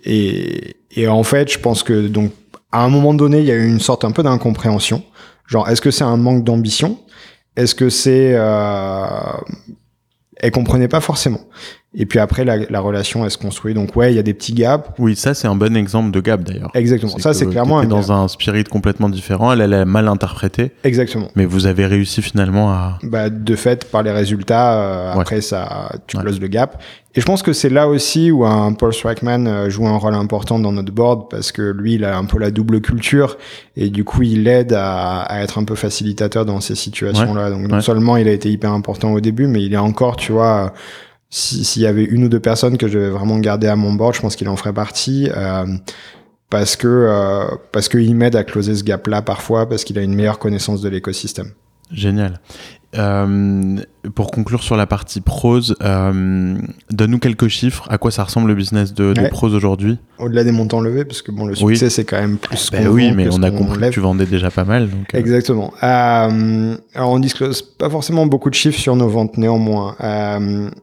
Et et en fait, je pense que donc à un moment donné, il y a eu une sorte un peu d'incompréhension. Genre, est-ce que c'est un manque d'ambition? Est-ce que c'est euh... Elle comprenait pas forcément. Et puis après, la, la, relation, elle se construit. Donc ouais, il y a des petits gaps. Oui, ça c'est un bon exemple de gap d'ailleurs. Exactement. Ça c'est clairement un dans un spirit complètement différent. Elle, elle a mal interprété. Exactement. Mais vous avez réussi finalement à. Bah de fait, par les résultats, euh, après ça, tu closes le gap. Et je pense que c'est là aussi où un Paul Strikeman euh, joue un rôle important dans notre board parce que lui, il a un peu la double culture et du coup, il aide à, à être un peu facilitateur dans ces situations-là. Donc non seulement il a été hyper important au début, mais il est encore, tu vois s'il y avait une ou deux personnes que je devais vraiment garder à mon board, je pense qu'il en ferait partie. Euh, parce que euh, parce qu'il m'aide à closer ce gap là parfois parce qu'il a une meilleure connaissance de l'écosystème. Génial. Euh, pour conclure sur la partie prose, euh, donne-nous quelques chiffres. À quoi ça ressemble le business de, de prose aujourd'hui? Au-delà des montants levés, parce que bon, le succès c'est quand même plus. Ben oui, mais on a compris que tu vendais déjà pas mal. Donc, euh. Exactement. Alors on disclose pas forcément beaucoup de chiffres sur nos ventes néanmoins.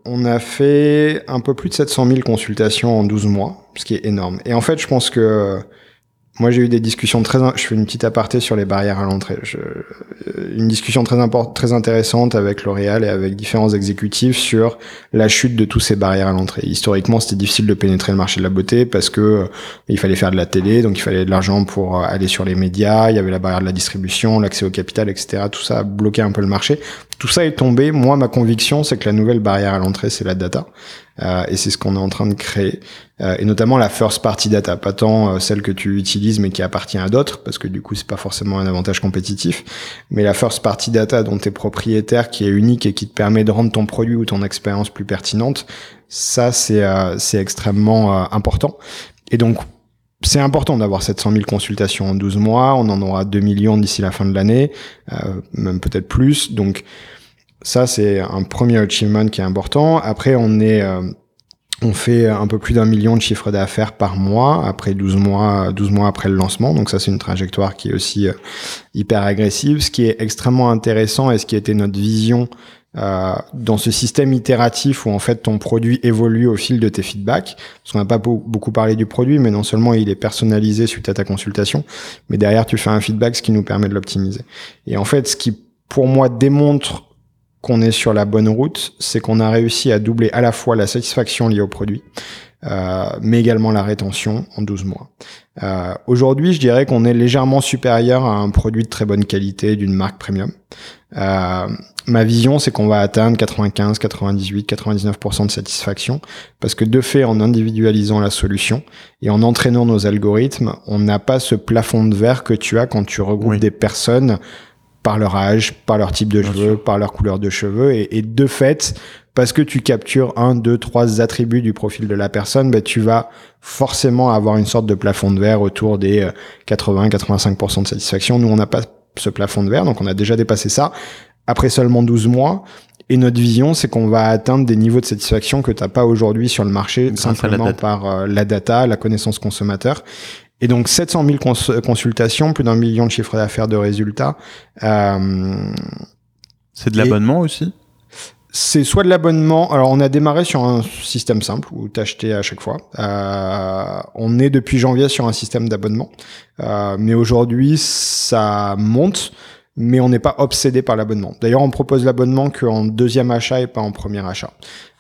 On a fait un peu plus de 700 000 consultations en 12 mois, ce qui est énorme. Et en fait, je pense que moi, j'ai eu des discussions très. Je fais une petite aparté sur les barrières à l'entrée. Je... Euh, une discussion très importante, très intéressante avec L'Oréal et avec différents exécutifs sur la chute de tous ces barrières à l'entrée. Historiquement, c'était difficile de pénétrer le marché de la beauté parce que euh, il fallait faire de la télé, donc il fallait de l'argent pour euh, aller sur les médias. Il y avait la barrière de la distribution, l'accès au capital, etc. Tout ça a bloqué un peu le marché. Tout ça est tombé. Moi, ma conviction, c'est que la nouvelle barrière à l'entrée, c'est la data. Euh, et c'est ce qu'on est en train de créer. Euh, et notamment la first party data, pas tant euh, celle que tu utilises mais qui appartient à d'autres, parce que du coup c'est pas forcément un avantage compétitif, mais la first party data dont tu es propriétaire, qui est unique et qui te permet de rendre ton produit ou ton expérience plus pertinente, ça c'est c'est extrêmement important. Et donc c'est important d'avoir 700 000 consultations en 12 mois, on en aura 2 millions d'ici la fin de l'année, même peut-être plus. Donc ça, c'est un premier achievement qui est important. Après, on est, euh, on fait un peu plus d'un million de chiffres d'affaires par mois après 12 mois, 12 mois après le lancement. Donc ça, c'est une trajectoire qui est aussi euh, hyper agressive. Ce qui est extrêmement intéressant et ce qui était notre vision euh, dans ce système itératif où en fait ton produit évolue au fil de tes feedbacks. Parce qu'on n'a pas beaucoup parlé du produit, mais non seulement il est personnalisé suite à ta consultation, mais derrière tu fais un feedback, ce qui nous permet de l'optimiser. Et en fait, ce qui pour moi démontre qu'on est sur la bonne route, c'est qu'on a réussi à doubler à la fois la satisfaction liée au produit, euh, mais également la rétention en 12 mois. Euh, Aujourd'hui, je dirais qu'on est légèrement supérieur à un produit de très bonne qualité d'une marque premium. Euh, ma vision, c'est qu'on va atteindre 95, 98, 99% de satisfaction, parce que de fait, en individualisant la solution et en entraînant nos algorithmes, on n'a pas ce plafond de verre que tu as quand tu regroupes des personnes par leur âge, par leur type de cheveux, par leur couleur de cheveux. Et, de fait, parce que tu captures un, deux, trois attributs du profil de la personne, bah, tu vas forcément avoir une sorte de plafond de verre autour des 80-85% euh, de satisfaction. Nous, on n'a pas ce plafond de verre, donc on a déjà dépassé ça. Après seulement 12 mois, et notre vision, c'est qu'on va atteindre des niveaux de satisfaction que tu n'as pas aujourd'hui sur le marché, simplement par euh, la data, la connaissance consommateur. Et donc 700 000 consultations, plus d'un million de chiffres d'affaires de résultats. Euh, c'est de l'abonnement aussi? C'est soit de l'abonnement. Alors, on a démarré sur un système simple où t'achetais à chaque fois. Euh, on est depuis janvier sur un système d'abonnement, euh, mais aujourd'hui ça monte, mais on n'est pas obsédé par l'abonnement. D'ailleurs, on propose l'abonnement qu'en deuxième achat et pas en premier achat.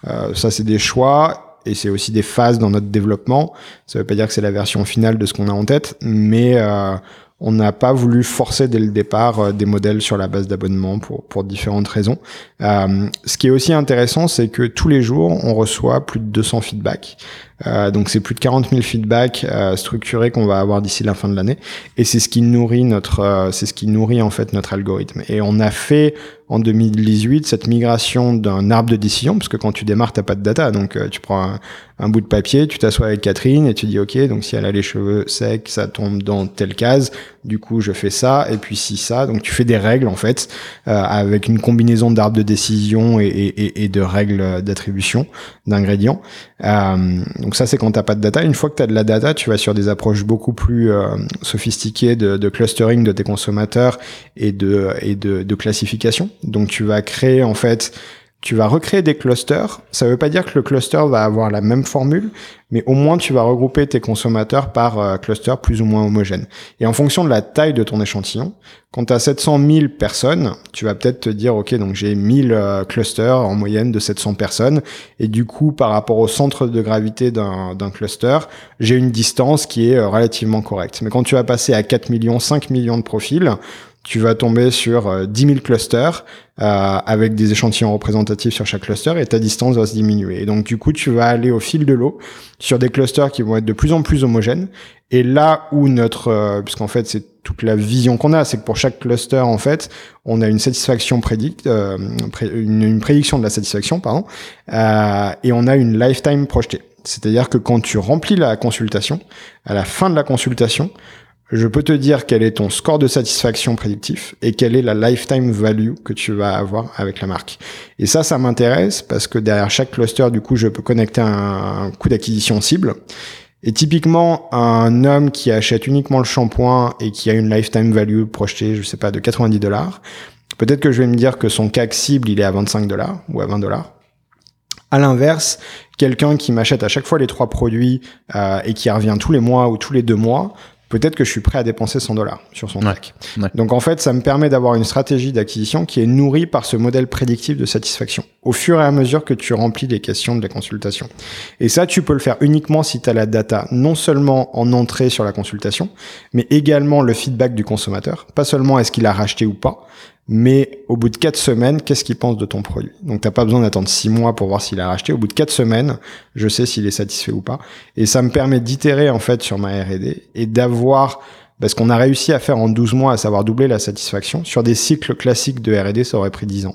Euh, ça, c'est des choix et c'est aussi des phases dans notre développement. Ça veut pas dire que c'est la version finale de ce qu'on a en tête, mais euh, on n'a pas voulu forcer dès le départ euh, des modèles sur la base d'abonnement pour, pour différentes raisons. Euh, ce qui est aussi intéressant, c'est que tous les jours, on reçoit plus de 200 feedbacks. Euh, donc c'est plus de 40 000 feedbacks euh, structurés qu'on va avoir d'ici la fin de l'année, et c'est ce qui nourrit notre, euh, c'est ce qui nourrit en fait notre algorithme. Et on a fait en 2018 cette migration d'un arbre de décision, parce que quand tu démarres, t'as pas de data, donc tu prends un, un, bout de papier, tu t'assois avec Catherine et tu dis ok, donc si elle a les cheveux secs, ça tombe dans telle case, du coup je fais ça, et puis si ça, donc tu fais des règles en fait avec une combinaison d'arbres de décision et, et, et de règles d'attribution d'ingrédients. Donc ça, c'est quand t'as pas de data. Une fois que tu as de la data, tu vas sur des approches beaucoup plus euh, sophistiquées de, de, clustering de tes consommateurs et de, et de, de classification. Donc tu vas créer en fait tu vas recréer des clusters. Ça ne veut pas dire que le cluster va avoir la même formule, mais au moins tu vas regrouper tes consommateurs par euh, cluster plus ou moins homogène. Et en fonction de la taille de ton échantillon, quand tu as 700 000 personnes, tu vas peut-être te dire, OK, donc j'ai 1000 euh, clusters en moyenne de 700 personnes, et du coup, par rapport au centre de gravité d'un cluster, j'ai une distance qui est euh, relativement correcte. Mais quand tu vas passer à 4 millions, 5 millions de profils, tu vas tomber sur 10 000 clusters euh, avec des échantillons représentatifs sur chaque cluster et ta distance va se diminuer. Et donc du coup, tu vas aller au fil de l'eau sur des clusters qui vont être de plus en plus homogènes. Et là où notre, euh, puisqu'en fait c'est toute la vision qu'on a, c'est que pour chaque cluster en fait, on a une satisfaction prédicte, euh, une, une, prédiction de la satisfaction, pardon, euh, et on a une lifetime projetée. C'est-à-dire que quand tu remplis la consultation, à la fin de la consultation, je peux te dire quel est ton score de satisfaction prédictif et quelle est la lifetime value que tu vas avoir avec la marque. Et ça, ça m'intéresse parce que derrière chaque cluster, du coup, je peux connecter un, coût d'acquisition cible. Et typiquement, un homme qui achète uniquement le shampoing et qui a une lifetime value projetée, je sais pas, de 90 dollars, peut-être que je vais me dire que son CAC cible, il est à 25 dollars ou à 20 dollars. À l'inverse, quelqu'un qui m'achète à chaque fois les trois produits euh, et qui revient tous les mois ou tous les deux mois, peut-être que je suis prêt à dépenser 100 dollars sur son track. Donc en fait, ça me permet d'avoir une stratégie d'acquisition qui est nourrie par ce modèle prédictif de satisfaction au fur et à mesure que tu remplis les questions de la consultation. Et ça, tu peux le faire uniquement si tu as la data non seulement en entrée sur la consultation, mais également le feedback du consommateur. Pas seulement est-ce qu'il a racheté ou pas, mais au bout de quatre semaines, qu'est-ce qu'il pense de ton produit? Donc t'as pas besoin d'attendre six mois pour voir s'il a racheté. Au bout de quatre semaines, je sais s'il est satisfait ou pas. Et ça me permet d'itérer en fait sur ma R&D et d'avoir parce qu'on a réussi à faire en 12 mois, à savoir doubler la satisfaction. Sur des cycles classiques de R&D, ça aurait pris 10 ans.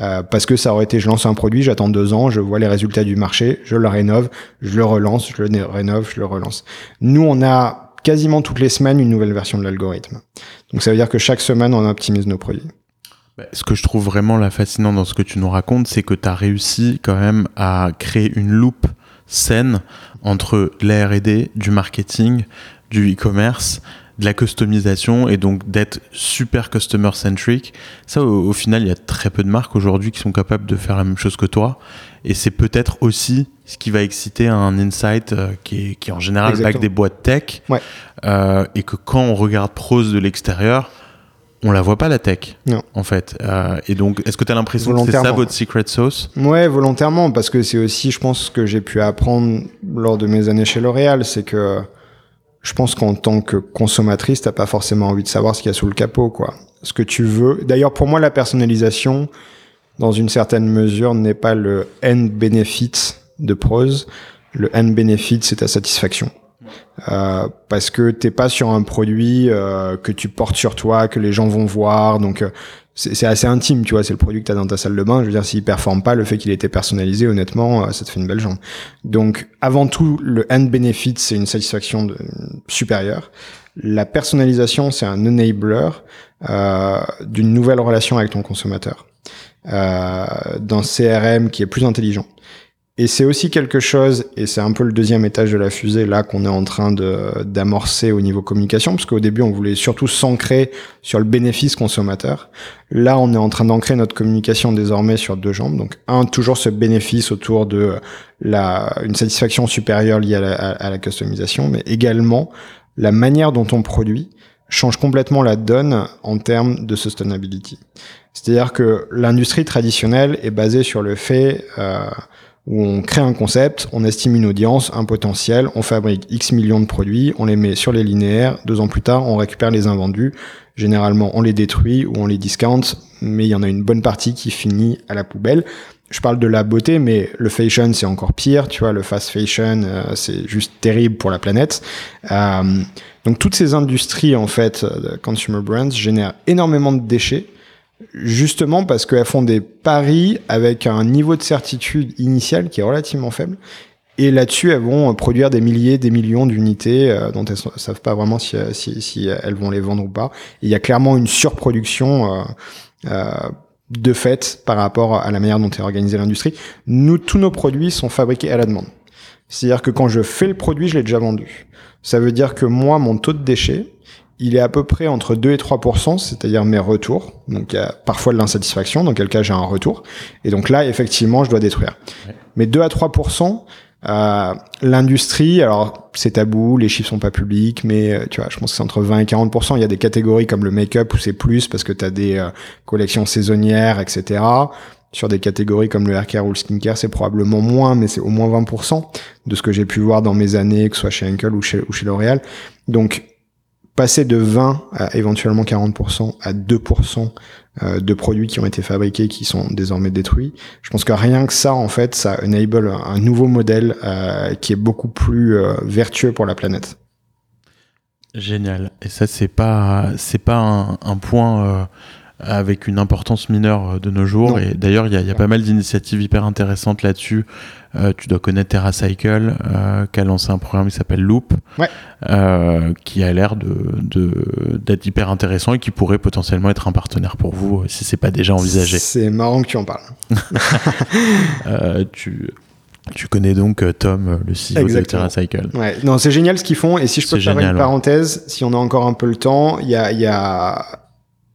Euh, parce que ça aurait été, je lance un produit, j'attends deux ans, je vois les résultats du marché, je le rénove, je le relance, je le rénove, je le relance. Nous, on a quasiment toutes les semaines une nouvelle version de l'algorithme. Donc ça veut dire que chaque semaine, on optimise nos produits. Bah, ce que je trouve vraiment là fascinant dans ce que tu nous racontes, c'est que tu as réussi quand même à créer une loupe saine entre la R&D, du marketing, du e-commerce, de la customisation et donc d'être super customer centric. Ça, au, final, il y a très peu de marques aujourd'hui qui sont capables de faire la même chose que toi. Et c'est peut-être aussi ce qui va exciter un insight euh, qui, est, qui en général avec des boîtes tech. Ouais. Euh, et que quand on regarde Prose de l'extérieur, on la voit pas la tech non. en fait. Euh, et donc est-ce que tu as l'impression que c'est ça votre secret sauce? Ouais volontairement parce que c'est aussi je pense ce que j'ai pu apprendre lors de mes années chez L'Oréal c'est que je pense qu'en tant que consommatrice t'as pas forcément envie de savoir ce qu'il y a sous le capot quoi. Ce que tu veux. D'ailleurs pour moi la personnalisation dans une certaine mesure n'est pas le end benefit de prose. Le end benefit c'est ta satisfaction euh, parce que t'es pas sur un produit euh, que tu portes sur toi, que les gens vont voir, donc euh, c'est assez intime, tu vois, c'est le produit que t'as dans ta salle de bain. Je veux dire, s'il performe pas, le fait qu'il ait été personnalisé, honnêtement, ça te fait une belle jambe. Donc, avant tout, le end benefit, c'est une satisfaction de, supérieure. La personnalisation, c'est un enabler d'une nouvelle relation avec ton consommateur, d'un CRM qui est plus intelligent. Et c'est aussi quelque chose, et c'est un peu le deuxième étage de la fusée là qu'on est en train de d'amorcer au niveau communication, parce qu'au début on voulait surtout s'ancrer sur le bénéfice consommateur. Là on est en train d'ancrer notre communication désormais sur deux jambes. Donc un, toujours ce bénéfice autour de la une satisfaction supérieure liée à la, à la customisation, mais également la manière dont on produit change complètement la donne en termes de sustainability. C'est-à-dire que l'industrie traditionnelle est basée sur le fait euh, où on crée un concept, on estime une audience, un potentiel, on fabrique X millions de produits, on les met sur les linéaires, deux ans plus tard, on récupère les invendus. Généralement, on les détruit ou on les discount, mais il y en a une bonne partie qui finit à la poubelle. Je parle de la beauté, mais le fashion, c'est encore pire. Tu vois, le fast fashion, euh, c'est juste terrible pour la planète. Euh, donc, toutes ces industries, en fait, de consumer brands génèrent énormément de déchets justement parce qu'elles font des paris avec un niveau de certitude initial qui est relativement faible. Et là-dessus, elles vont produire des milliers, des millions d'unités euh, dont elles ne savent pas vraiment si, si, elles vont les vendre ou pas. il y a clairement une surproduction euh, euh, de fait par rapport à la manière dont est organisée l'industrie. Nous, tous nos produits sont fabriqués à la demande. C'est-à-dire que quand je fais le produit, je l'ai déjà vendu. Ça veut dire que moi, mon taux de déchets, il est à peu près entre 2 et 3 c'est-à-dire mes retours. Donc il y a parfois de l'insatisfaction, dans quel cas j'ai un retour. Et donc là, effectivement, je dois détruire. Mais 2 à 3% euh, l'industrie, alors c'est tabou, les chiffres sont pas publics, mais euh, tu vois, je pense que c'est entre 20 et 40% Il y a des catégories comme le make-up où c'est plus parce que tu as des euh, collections saisonnières, etc. Sur des catégories comme le haircare ou le skincare, c'est probablement moins, mais c'est au moins 20% de ce que j'ai pu voir dans mes années, que ce soit chez Henkel ou chez, ou chez L'Oréal. Donc passer de 20 à éventuellement 40% à 2% euh, de produits qui ont été fabriqués qui sont désormais détruits. Je pense que rien que ça, en fait, ça enable un nouveau modèle euh, qui est beaucoup plus euh, vertueux pour la planète. Génial. Et ça, c'est pas, c'est pas un, un point avec une importance mineure de nos jours. Et d'ailleurs, il y a, y a, pas mal d'initiatives hyper intéressantes là-dessus. Euh, tu dois connaître TerraCycle, euh, qui a lancé un programme qui s'appelle Loop, ouais. euh, qui a l'air de, d'être hyper intéressant et qui pourrait potentiellement être un partenaire pour vous si c'est pas déjà envisagé. C'est marrant que tu en parles. Euh, tu tu connais donc euh, Tom, le CEO de TerraCycle. Ouais, non, c'est génial ce qu'ils font. Et si je peux faire une parenthèse, si on a encore un peu le temps, il y a, y a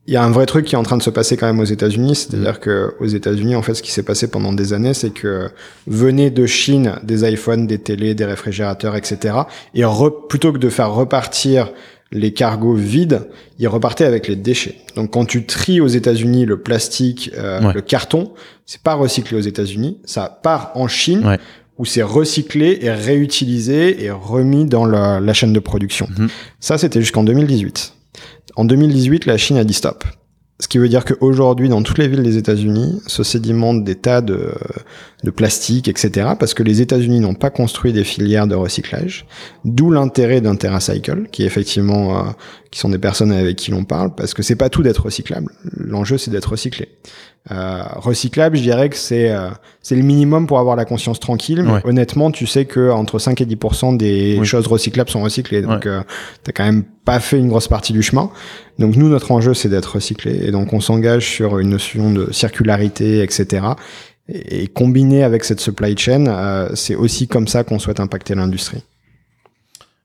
il y a un vrai truc qui est en train de se passer quand même aux États-Unis, c'est-à-dire que aux États-Unis, en fait, ce qui s'est passé pendant des années, c'est que venaient de Chine des iPhones, des télés, des réfrigérateurs, etc. Et plutôt que de faire repartir les cargos vides, ils repartaient avec les déchets. Donc quand tu tries aux États-Unis le plastique, euh, le carton, c'est pas recyclé aux États-Unis, ça part en Chine. où c'est recyclé et réutilisé et remis dans la, la chaîne de production. Mm-hmm. Ça, c'était jusqu'en 2018. En 2018, la Chine a dit stop. Ce qui veut dire qu'aujourd'hui, dans toutes les villes des États-Unis, se sédimentent des tas de, de plastique, etc., parce que les États-Unis n'ont pas construit des filières de recyclage. D'où l'intérêt d'un TerraCycle, qui effectivement, euh, qui sont des personnes avec qui l'on parle, parce que c'est pas tout d'être recyclable. L'enjeu, c'est d'être recyclé. Euh, recyclable, je dirais que c'est euh, c'est le minimum pour avoir la conscience tranquille. Mais honnêtement, tu sais que entre 5 et 10% des choses recyclables sont recyclées. Donc, euh, t'as quand même pas fait une grosse partie du chemin. Donc, nous, notre enjeu, c'est d'être recyclé. Et donc, on s'engage sur une notion de circularité, etc. Et, et combiné avec cette supply chain, euh, c'est aussi comme ça qu'on souhaite impacter l'industrie.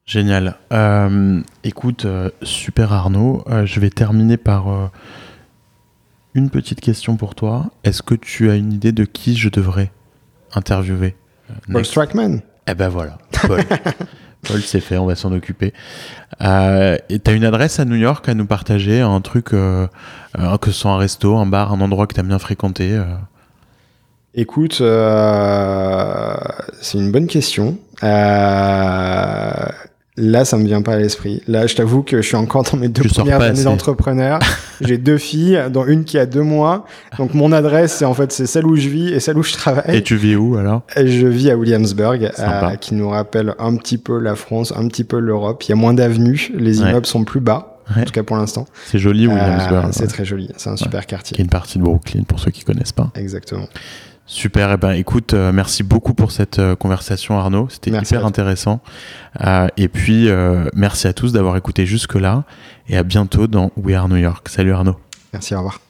Génial. Euh, écoute, super Arnaud. je vais terminer par une petite question pour toi. Est-ce que tu as une idée de qui je devrais interviewer? Euh, Paul Strikeman. Eh ben voilà, Paul. Paul, c'est fait, on va s'en occuper. Euh, et tu as une adresse à New York à nous partager, un truc, euh, euh, que ce soit un resto, un bar, un endroit que tu as bien fréquenté. Écoute, c'est une bonne question. Là, ça me vient pas à l'esprit. Là, je t'avoue que je suis encore dans mes deux premières années d'entrepreneur. J'ai deux filles, dont une qui a deux mois. Donc, mon adresse, c'est en fait, c'est celle où je vis et celle où je travaille. Et tu vis où, alors? Je vis à Williamsburg, qui nous rappelle un petit peu la France, un petit peu l'Europe. Il y a moins d'avenues. Les immeubles sont plus bas. En tout cas pour l'instant. C'est joli Williamsburg. Euh, c'est très joli. C'est un super quartier. Qui est une partie de Brooklyn pour ceux qui connaissent pas. Exactement. Super, eh ben écoute, euh, merci beaucoup pour cette euh, conversation Arnaud, c'était hyper intéressant. Euh, et puis merci à tous d'avoir écouté jusque là et à bientôt dans We Are New York. Salut Arnaud. Merci, au revoir.